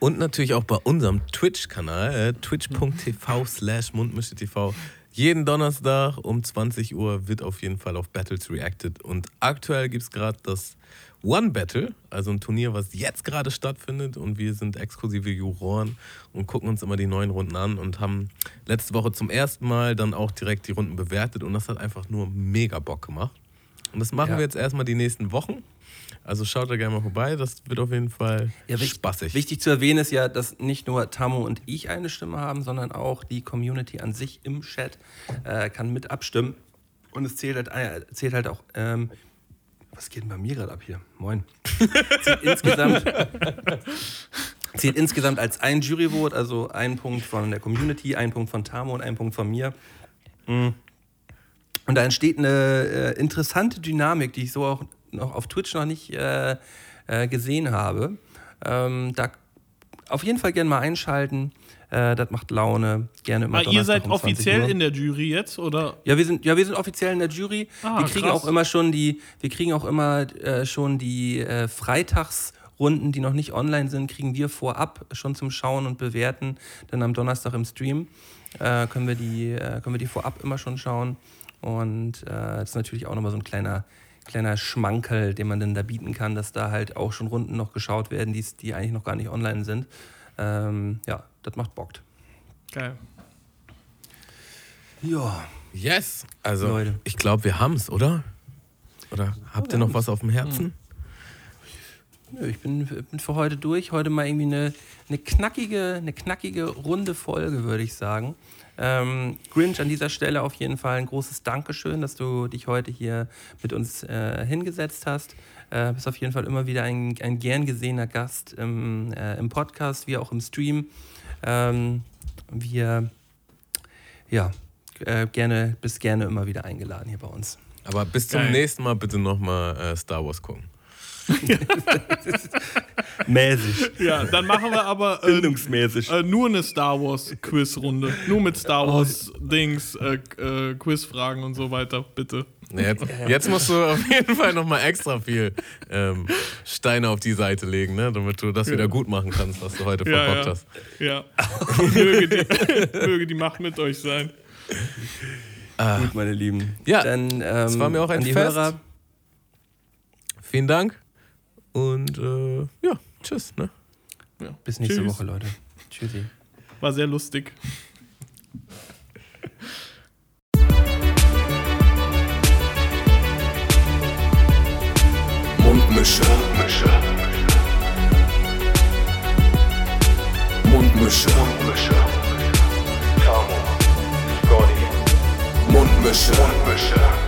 Und natürlich auch bei unserem Twitch-Kanal, äh, twitch.tv slash mundmische.tv. Jeden Donnerstag um 20 Uhr wird auf jeden Fall auf Battles reacted. Und aktuell gibt es gerade das One Battle, also ein Turnier, was jetzt gerade stattfindet. Und wir sind exklusive Juroren und gucken uns immer die neuen Runden an und haben letzte Woche zum ersten Mal dann auch direkt die Runden bewertet. Und das hat einfach nur mega Bock gemacht. Und das machen Ja. wir jetzt erstmal die nächsten Wochen. Also schaut da gerne mal vorbei. Das wird auf jeden Fall Ja, wichtig, spaßig. Wichtig zu erwähnen ist ja, dass nicht nur Tamo und ich eine Stimme haben, sondern auch die Community an sich im Chat äh, kann mit abstimmen. Und es zählt halt, äh, zählt halt auch. Ähm, was geht denn bei mir gerade ab hier? Moin. zählt insgesamt, zählt insgesamt als ein Juryvote, also ein Punkt von der Community, ein Punkt von Tamo und ein Punkt von mir. Mm. Und da entsteht eine äh, interessante Dynamik, die ich so auch noch auf Twitch noch nicht äh, äh, gesehen habe. Ähm, da auf jeden Fall gerne mal einschalten. Äh, das macht Laune. Gerne immer Ah, ihr seid um 20 offiziell Uhr. in der Jury jetzt, oder? Ja, wir sind, ja, wir sind offiziell in der Jury. Ah, wir kriegen krass. auch immer schon die, wir kriegen auch immer äh, schon die äh, Freitagsrunden, die noch nicht online sind, kriegen wir vorab schon zum Schauen und Bewerten. Dann am Donnerstag im Stream äh, können, wir die, äh, können wir die vorab immer schon schauen. Und das ist natürlich auch nochmal so ein kleiner, kleiner Schmankerl, den man dann da bieten kann, dass da halt auch schon Runden noch geschaut werden, die's- die eigentlich noch gar nicht online sind. Ähm, ja, das macht Bock. Geil. Ja. Yes. Also, Leute. ich glaube, wir haben es, oder? Oder habt ihr noch was auf dem Herzen? Nö, ich bin, bin für heute durch. Heute mal irgendwie eine, eine, knackige, eine knackige, runde Folge, würde ich sagen. Ähm, Grinch, an dieser Stelle auf jeden Fall ein großes Dankeschön, dass du dich heute hier mit uns äh, hingesetzt hast. Äh, bist auf jeden Fall immer wieder ein, ein gern gesehener Gast im, äh, im Podcast, wie auch im Stream. Ähm, wir, ja, äh, gerne, bist gerne immer wieder eingeladen hier bei uns. Aber bis zum Geil. nächsten Mal bitte nochmal äh, Star Wars gucken. Mäßig. Ja, dann machen wir aber äh, Bildungsmäßig. äh, nur eine Star Wars Quizrunde. Nur mit Star Oh. Wars Dings, äh, äh, Quizfragen und so weiter, bitte. Jetzt, jetzt musst du auf jeden Fall nochmal extra viel ähm, Steine auf die Seite legen, ne? damit du das wieder gut machen kannst, was du heute Ja, verpackt ja. hast. Ja. möge, die, möge die Macht mit euch sein. Gut, meine Lieben. Ja, Dann, ähm, es war mir auch ein die Fest. Hörer. Vielen Dank und äh, ja, tschüss. Ne? Bis nächste Tschüss. Woche, Leute. Tschüssi. War sehr lustig. Mundmische. Mundmische. Mundmische. Tamo. Scotty. Mundmische. Mundmische.